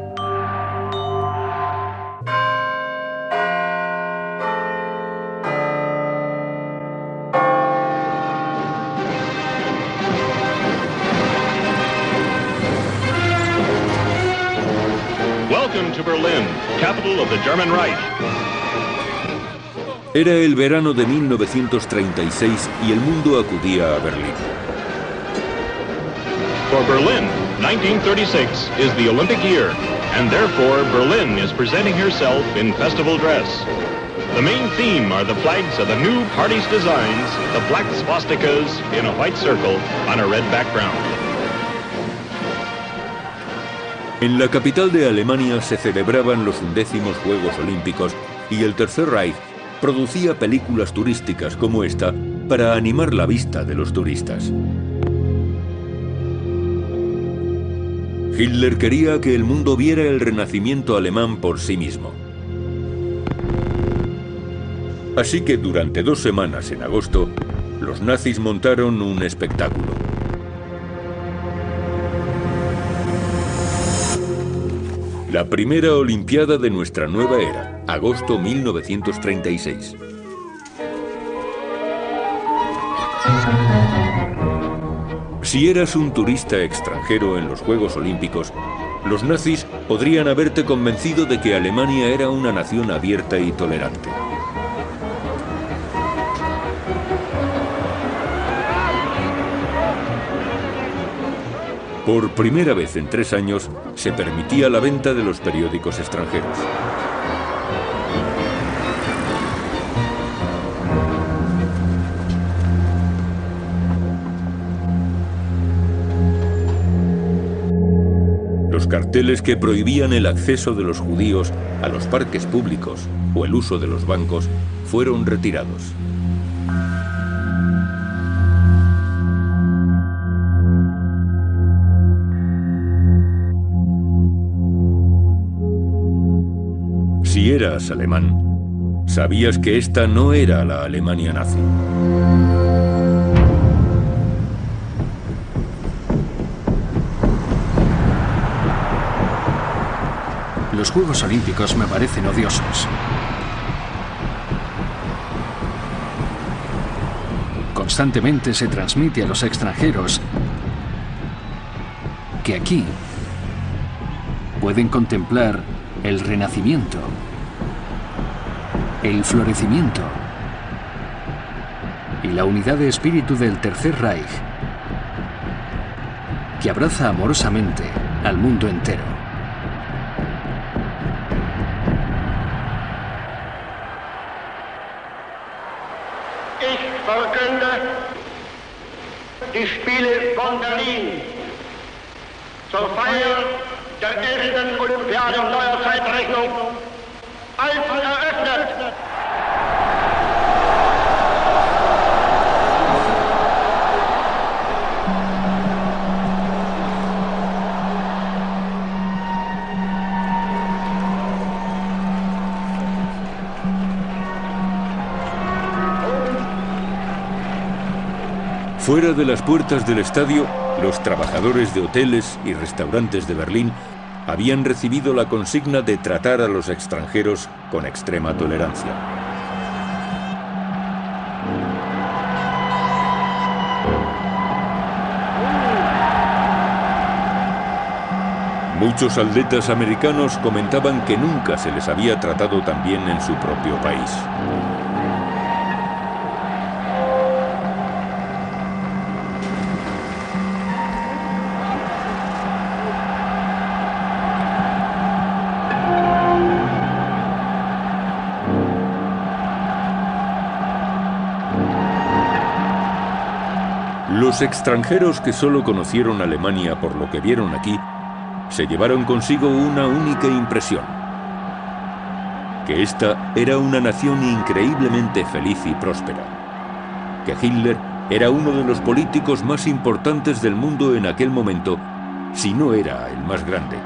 Welcome to Berlin, capital of the German Reich. Era el verano de 1936 y el mundo acudía a Berlín. For Berlin, 1936 is the Olympic year, and therefore Berlin is presenting herself in festival dress. The main theme are the flags of the new party's designs, the black swastikas in a white circle on a red background. En la capital de Alemania se celebraban los undécimos Juegos Olímpicos y el Tercer Reich producía películas turísticas como esta para animar la vista de los turistas. Hitler quería que el mundo viera el renacimiento alemán por sí mismo. Así que durante dos semanas en agosto, los nazis montaron un espectáculo. La primera Olimpiada de nuestra nueva era, agosto 1936. Si eras un turista extranjero en los Juegos Olímpicos, los nazis podrían haberte convencido de que Alemania era una nación abierta y tolerante. Por primera vez en tres años se permitía la venta de los periódicos extranjeros. Los carteles que prohibían el acceso de los judíos a los parques públicos o el uso de los bancos fueron retirados. Si eras alemán, sabías que esta no era la Alemania nazi. Los Juegos Olímpicos me parecen odiosos. Constantemente se transmite a los extranjeros que aquí pueden contemplar el renacimiento, el florecimiento y la unidad de espíritu del Tercer Reich, que abraza amorosamente al mundo entero. De las puertas del estadio, los trabajadores de hoteles y restaurantes de Berlín habían recibido la consigna de tratar a los extranjeros con extrema tolerancia. Muchos atletas americanos comentaban que nunca se les había tratado tan bien en su propio país. Extranjeros que solo conocieron Alemania por lo que vieron aquí, se llevaron consigo una única impresión. Que esta era una nación increíblemente feliz y próspera. Que Hitler era uno de los políticos más importantes del mundo en aquel momento, si no era el más grande.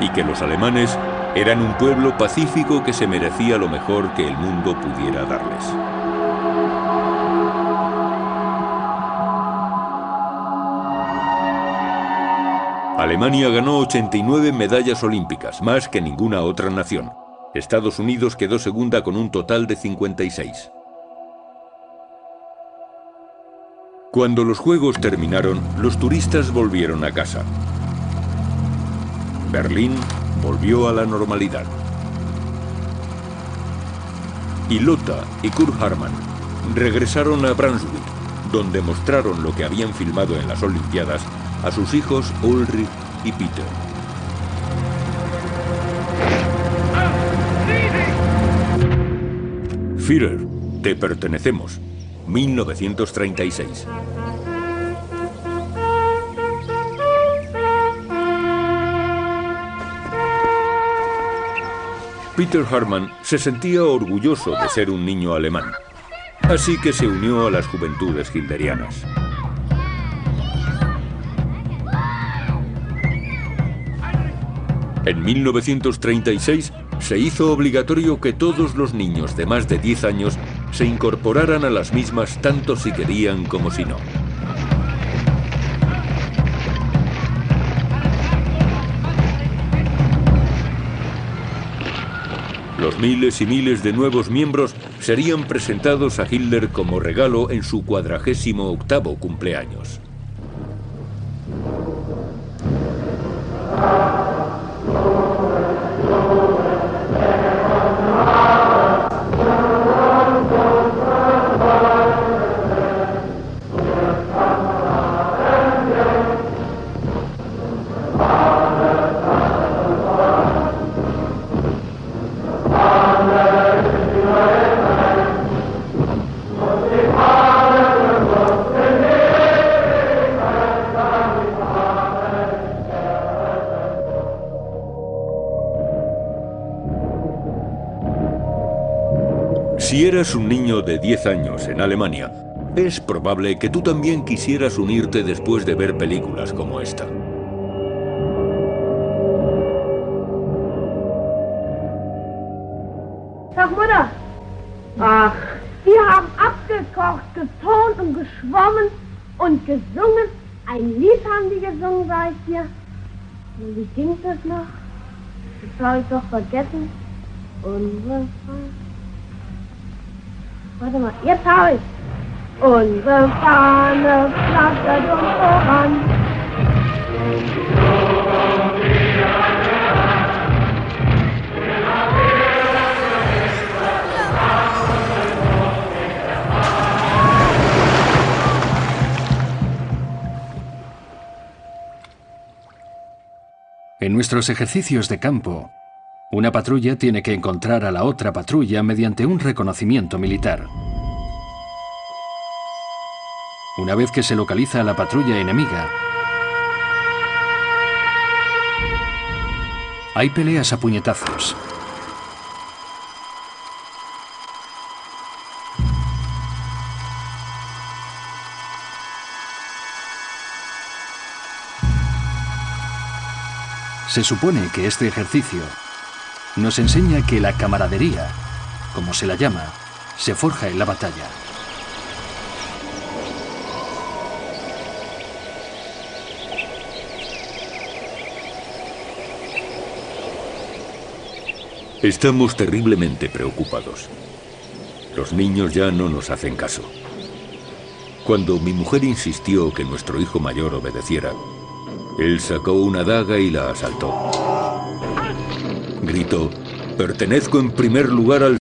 Y que los alemanes eran un pueblo pacífico que se merecía lo mejor que el mundo pudiera darles. Alemania ganó 89 medallas olímpicas, más que ninguna otra nación. Estados Unidos quedó segunda con un total de 56. Cuando los Juegos terminaron, los turistas volvieron a casa. Berlín volvió a la normalidad. Y Lotta y Kurt Harman regresaron a Brunswick, donde mostraron lo que habían filmado en las Olimpiadas a sus hijos Ulrich y Peter. Führer, te pertenecemos. 1936. Peter Harman se sentía orgulloso de ser un niño alemán, así que se unió a las juventudes hilderianas. En 1936 se hizo obligatorio que todos los niños de más de 10 años se incorporaran a las mismas tanto si querían como si no. Los miles y miles de nuevos miembros serían presentados a Hitler como regalo en su cuadragésimo octavo cumpleaños. 10 años en Alemania, es probable que tú también quisieras unirte después de ver películas como esta. Sag Mutter. Ach, wir haben abgekocht, geturnt und geschwommen und gesungen. Ein Lied haben die gesungen, sag ich dir. Wie ging das noch? Das habe ich doch vergessen. Unsere Unsere Fahne. En nuestros ejercicios de campo, una patrulla tiene que encontrar a la otra patrulla mediante un reconocimiento militar. Una vez que se localiza la patrulla enemiga, hay peleas a puñetazos. Se supone que este ejercicio nos enseña que la camaradería, como se la llama, se forja en la batalla. Estamos terriblemente preocupados. Los niños ya no nos hacen caso. Cuando mi mujer insistió que nuestro hijo mayor obedeciera, él sacó una daga y la asaltó. Gritó, pertenezco en primer lugar al...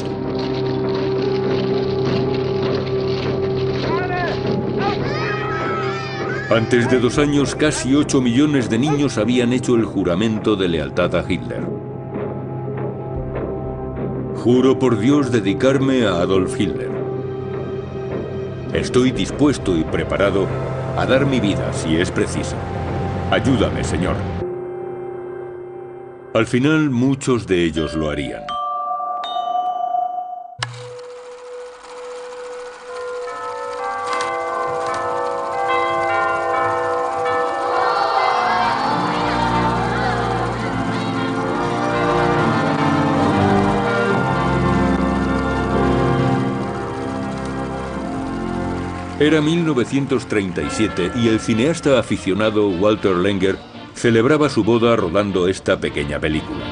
Antes de dos años, casi 8 millones de niños habían hecho el juramento de lealtad a Hitler. Juro por Dios dedicarme a Adolf Hitler. Estoy dispuesto y preparado a dar mi vida si es preciso. Ayúdame, Señor. Al final, muchos de ellos lo harían. Era 1937 y el cineasta aficionado Walter Lenger celebraba su boda rodando esta pequeña película.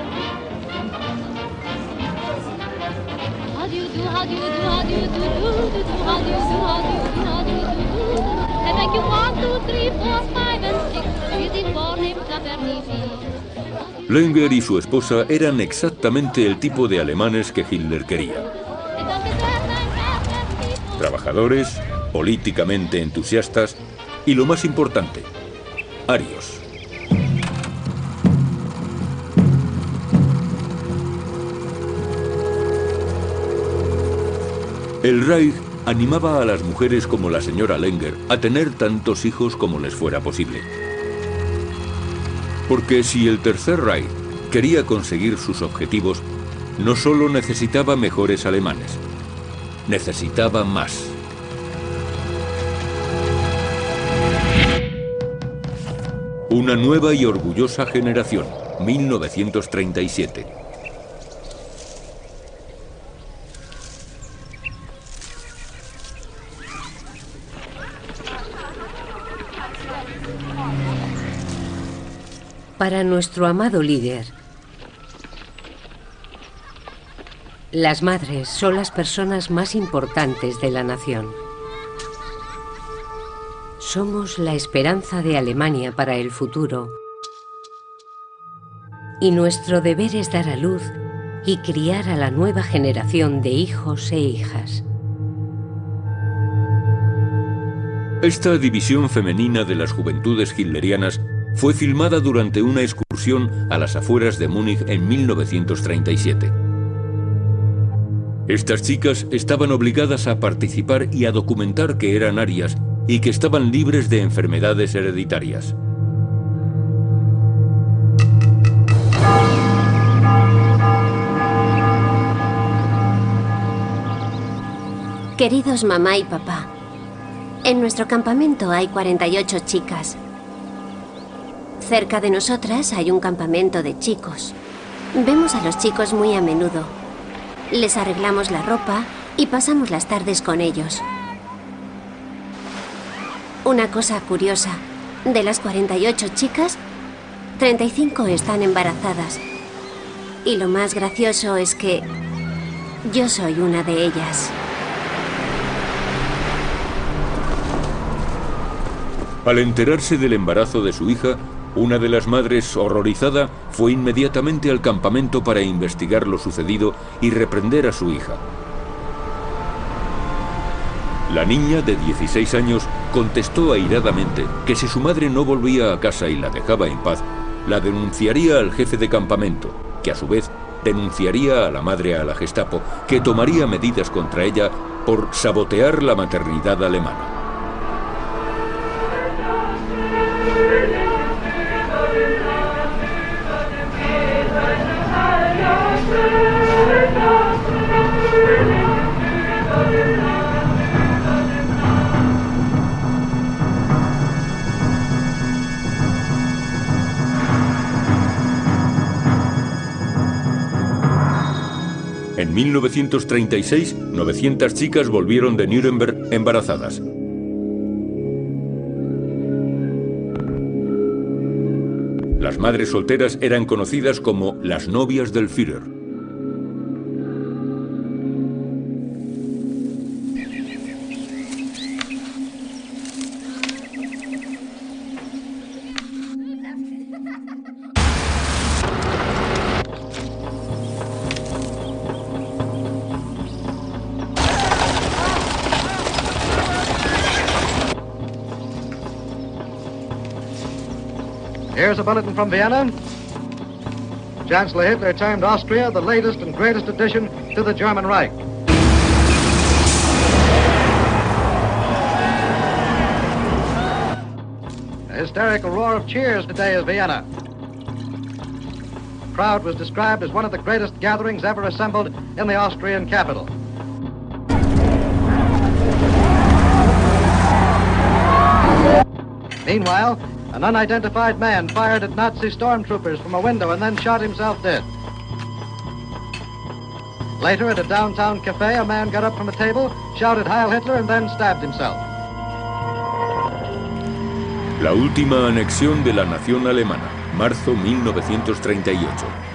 Lenger y su esposa eran exactamente el tipo de alemanes que Hitler quería. Trabajadores, políticamente entusiastas y lo más importante, arios. El Reich animaba a las mujeres como la señora Lenger a tener tantos hijos como les fuera posible. Porque si el Tercer Reich quería conseguir sus objetivos, no solo necesitaba mejores alemanes, necesitaba más. Una nueva y orgullosa generación, 1937. Para nuestro amado líder, las madres son las personas más importantes de la nación. Somos la esperanza de Alemania para el futuro. Y nuestro deber es dar a luz y criar a la nueva generación de hijos e hijas. Esta división femenina de las juventudes hitlerianas fue filmada durante una excursión a las afueras de Múnich en 1937. Estas chicas estaban obligadas a participar y a documentar que eran arias y que estaban libres de enfermedades hereditarias. Queridos mamá y papá, en nuestro campamento hay 48 chicas. Cerca de nosotras hay un campamento de chicos. Vemos a los chicos muy a menudo. Les arreglamos la ropa y pasamos las tardes con ellos. Una cosa curiosa, de las 48 chicas, 35 están embarazadas. Y lo más gracioso es que yo soy una de ellas. Al enterarse del embarazo de su hija, una de las madres, horrorizada, fue inmediatamente al campamento para investigar lo sucedido y reprender a su hija. La niña de 16 años contestó airadamente que si su madre no volvía a casa y la dejaba en paz, la denunciaría al jefe de campamento, que a su vez denunciaría a la madre a la Gestapo, que tomaría medidas contra ella por sabotear la maternidad alemana. 1936, 900 chicas volvieron de Nuremberg embarazadas. Las madres solteras eran conocidas como las novias del Führer. A bulletin from Vienna. Chancellor Hitler termed Austria the latest and greatest addition to the German Reich. A hysterical roar of cheers today is Vienna. The crowd was described as one of the greatest gatherings ever assembled in the Austrian capital. Meanwhile, an unidentified man fired at Nazi stormtroopers from a window and then shot himself dead. Later, at a downtown cafe, a man got up from a table, shouted Heil Hitler, and then stabbed himself. La última anexión de la nación alemana, marzo 1938.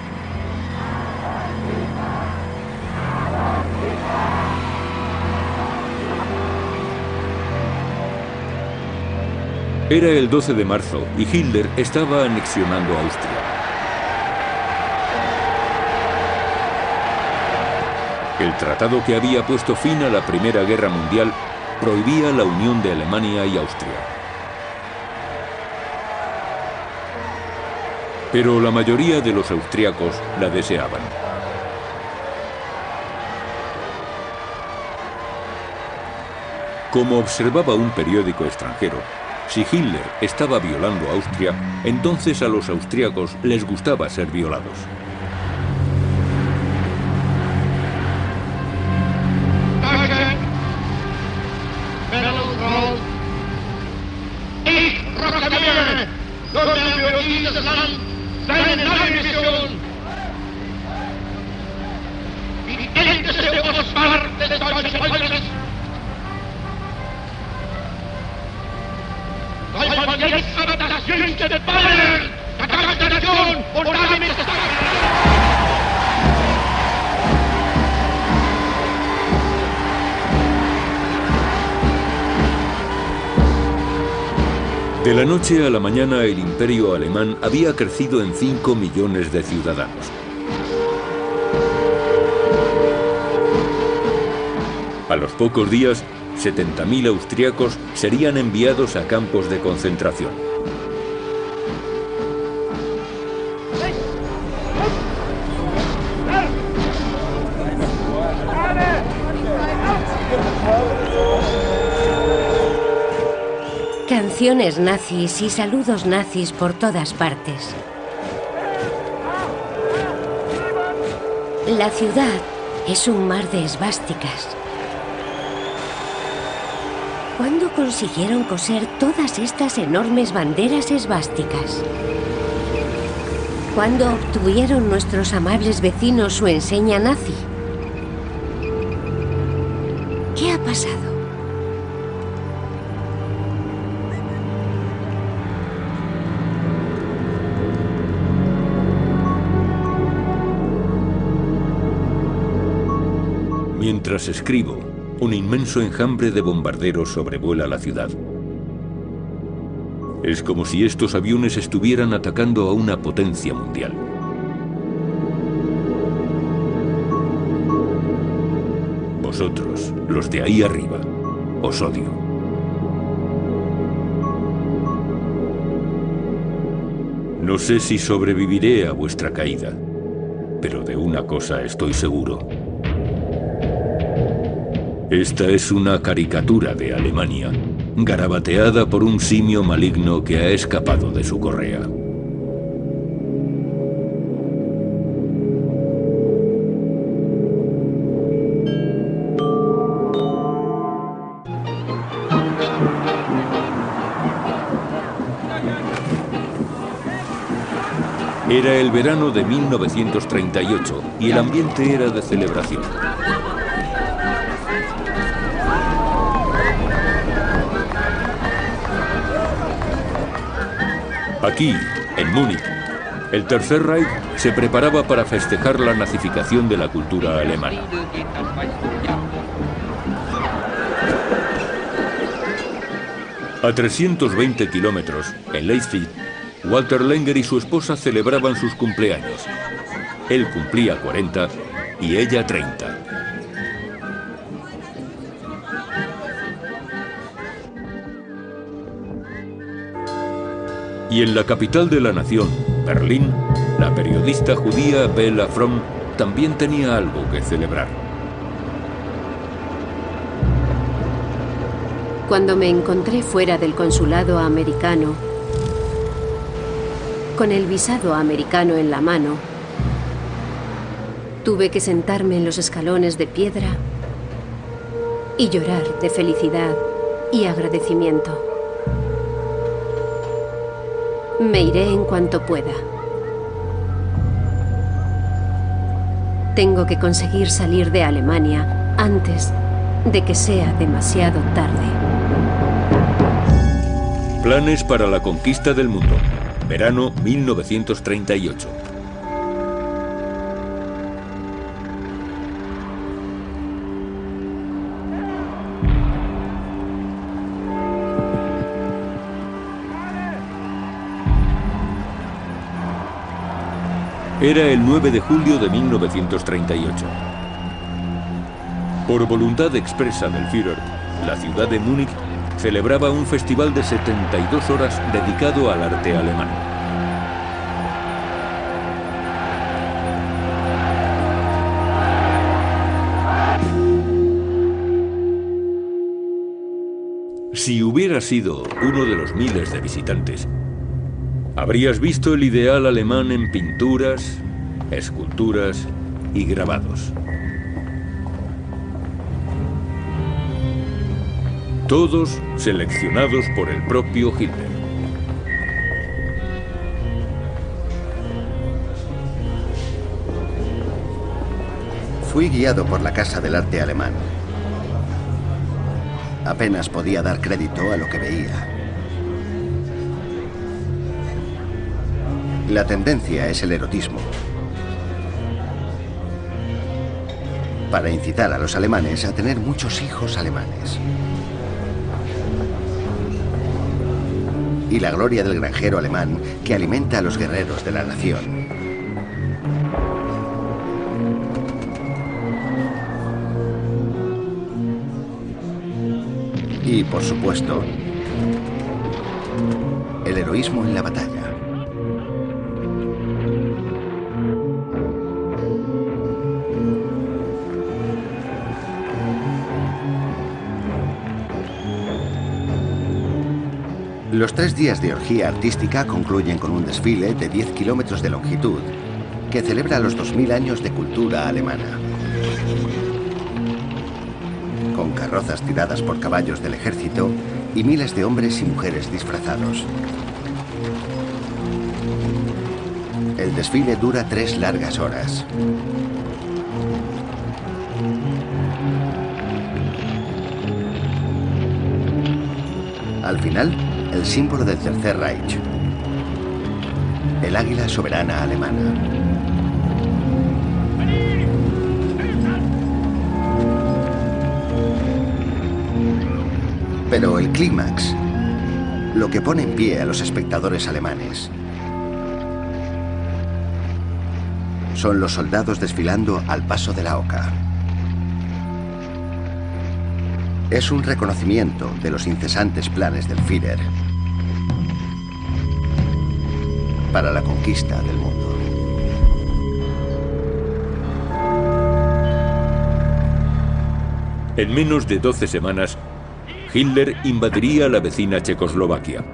Era el 12 de marzo y Hitler estaba anexionando Austria. El tratado que había puesto fin a la Primera Guerra Mundial prohibía la unión de Alemania y Austria. Pero la mayoría de los austriacos la deseaban. Como observaba un periódico extranjero, si Hitler estaba violando a Austria, entonces a los austríacos les gustaba ser violados. De la noche a la mañana el imperio alemán había crecido en 5 millones de ciudadanos. A los pocos días, 70.000 austriacos serían enviados a campos de concentración. Canciones nazis y saludos nazis por todas partes. La ciudad es un mar de esvásticas. ¿Cuándo consiguieron coser todas estas enormes banderas esvásticas? ¿Cuándo obtuvieron nuestros amables vecinos su enseña nazi? ¿Qué ha pasado? Mientras escribo, un inmenso enjambre de bombarderos sobrevuela la ciudad. Es como si estos aviones estuvieran atacando a una potencia mundial. Vosotros, los de ahí arriba, os odio. No sé si sobreviviré a vuestra caída, pero de una cosa estoy seguro. Esta es una caricatura de Alemania, garabateada por un simio maligno que ha escapado de su correa. Era el verano de 1938 y el ambiente era de celebración. Aquí, en Múnich, el Tercer Reich se preparaba para festejar la nazificación de la cultura alemana. A 320 kilómetros, en Leipzig, Walter Lenger y su esposa celebraban sus cumpleaños. Él cumplía 40 y ella 30. Y en la capital de la nación, Berlín, la periodista judía Bella Fromm también tenía algo que celebrar. Cuando me encontré fuera del consulado americano, con el visado americano en la mano, tuve que sentarme en los escalones de piedra y llorar de felicidad y agradecimiento. Me iré en cuanto pueda. Tengo que conseguir salir de Alemania antes de que sea demasiado tarde. Planes para la conquista del mundo. Verano 1938. Era el 9 de julio de 1938. Por voluntad expresa del Führer, la ciudad de Múnich celebraba un festival de 72 horas dedicado al arte alemán. Si hubiera sido uno de los miles de visitantes, habrías visto el ideal alemán en pinturas, esculturas y grabados. Todos seleccionados por el propio Hitler. Fui guiado por la Casa del Arte Alemán. Apenas podía dar crédito a lo que veía. La tendencia es el erotismo. Para incitar a los alemanes a tener muchos hijos alemanes. Y la gloria del granjero alemán que alimenta a los guerreros de la nación. Y, por supuesto, el heroísmo en la batalla. Los tres días de orgía artística concluyen con un desfile de 10 kilómetros de longitud que celebra los 2000 años de cultura alemana. Con carrozas tiradas por caballos del ejército y miles de hombres y mujeres disfrazados. El desfile dura tres largas horas. Al final, el símbolo del Tercer Reich. El águila soberana alemana. Pero el clímax, lo que pone en pie a los espectadores alemanes, son los soldados desfilando al paso de la oca. Es un reconocimiento de los incesantes planes del Führer para la conquista del mundo. En menos de 12 semanas, Hitler invadiría la vecina Checoslovaquia.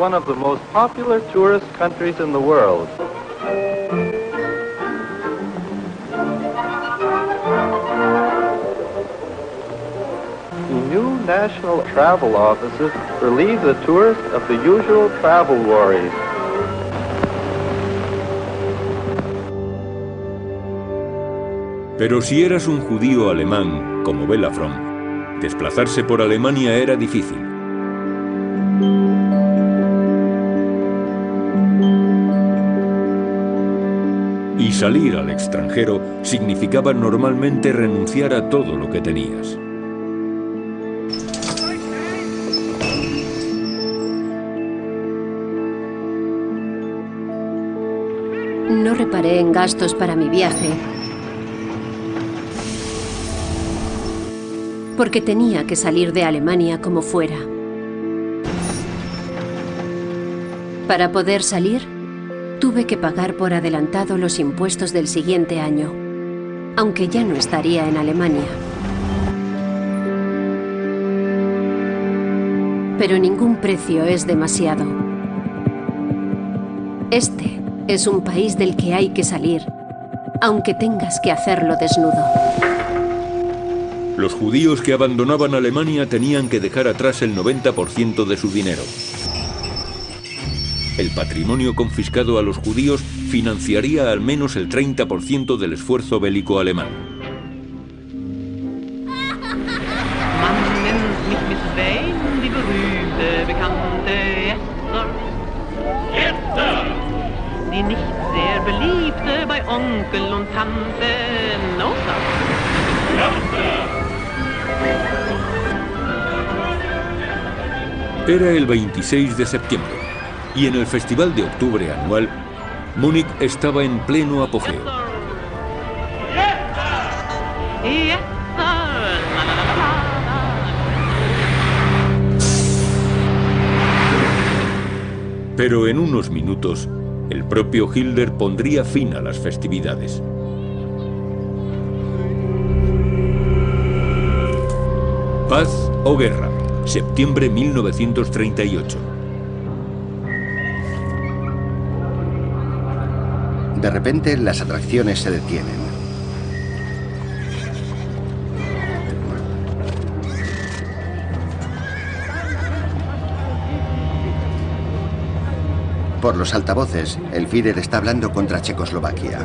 One of the most popular tourist countries in the world. The new national travel offices relieve the tourist of the usual travel worries. Pero si eras un judío alemán, como Bela Fromm, desplazarse por Alemania era difícil. Salir al extranjero significaba normalmente renunciar a todo lo que tenías. No reparé en gastos para mi viaje porque tenía que salir de Alemania como fuera. Para poder salir, tuve que pagar por adelantado los impuestos del siguiente año, aunque ya no estaría en Alemania. Pero ningún precio es demasiado. Este es un país del que hay que salir, aunque tengas que hacerlo desnudo. Los judíos que abandonaban Alemania tenían que dejar atrás el 90% de su dinero. El patrimonio confiscado a los judíos financiaría al menos el 30% del esfuerzo bélico alemán. Era el 26 de septiembre y en el Festival de Octubre anual, Múnich estaba en pleno apogeo. Pero en unos minutos, el propio Hitler pondría fin a las festividades. Paz o guerra, septiembre 1938. De repente las atracciones se detienen. Por los altavoces, el Führer está hablando contra Checoslovaquia.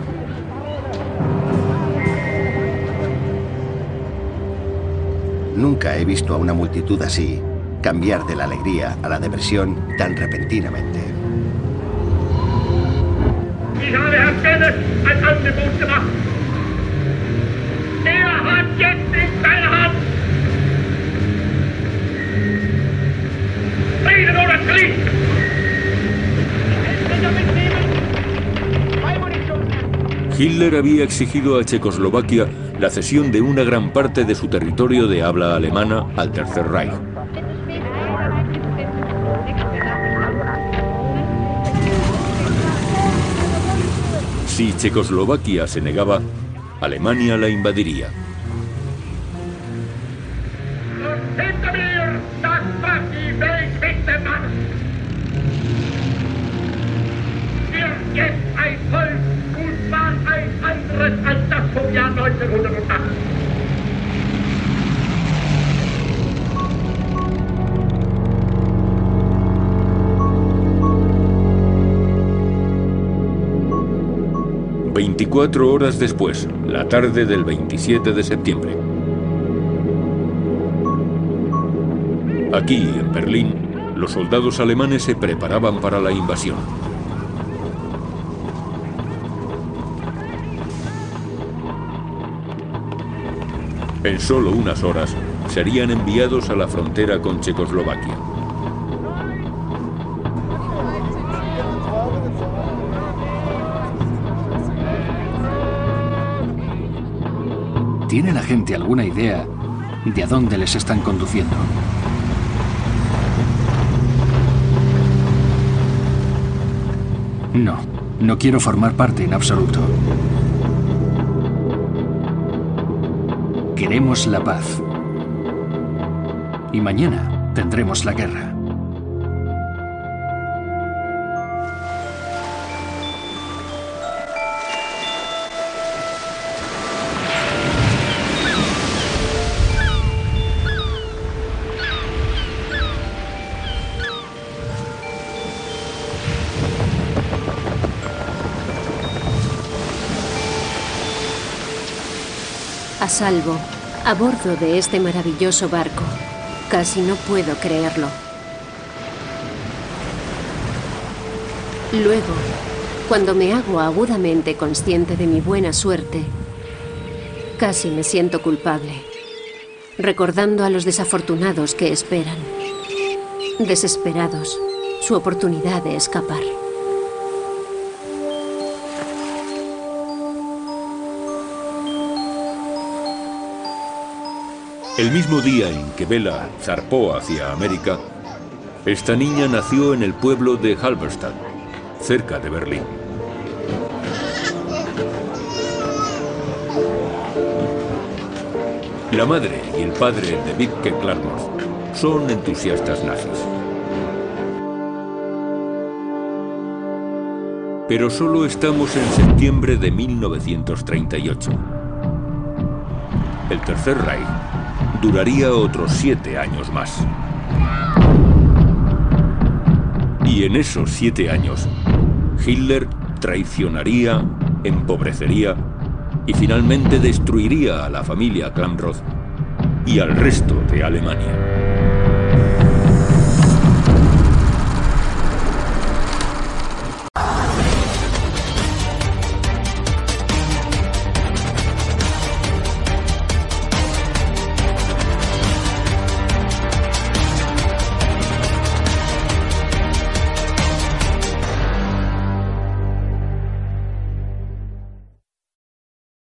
Nunca he visto a una multitud así cambiar de la alegría a la depresión tan repentinamente. Er. Hitler había exigido a Checoslovaquia la cesión de una gran parte de su territorio de habla alemana al Tercer Reich. Si Checoslovaquia se negaba, Alemania la invadiría. 24 horas después, la tarde del 27 de septiembre. Aquí, en Berlín, los soldados alemanes se preparaban para la invasión. En solo unas horas serían enviados a la frontera con Checoslovaquia. ¿Tiene la gente alguna idea de a dónde les están conduciendo? No, no quiero formar parte en absoluto. Queremos la paz. Y mañana tendremos la guerra. Salvo, a bordo de este maravilloso barco. Casi no puedo creerlo. Luego, cuando me hago agudamente consciente de mi buena suerte, casi me siento culpable, recordando a los desafortunados que esperan, desesperados, su oportunidad de escapar. El mismo día en que Bella zarpó hacia América, esta niña nació en el pueblo de Halberstadt, cerca de Berlín. La madre y el padre de Wittke Klarmoth son entusiastas nazis. Pero solo estamos en septiembre de 1938. El Tercer Reich duraría otros siete años más. Y en esos siete años, Hitler traicionaría, empobrecería y finalmente destruiría a la familia Klamroth y al resto de Alemania.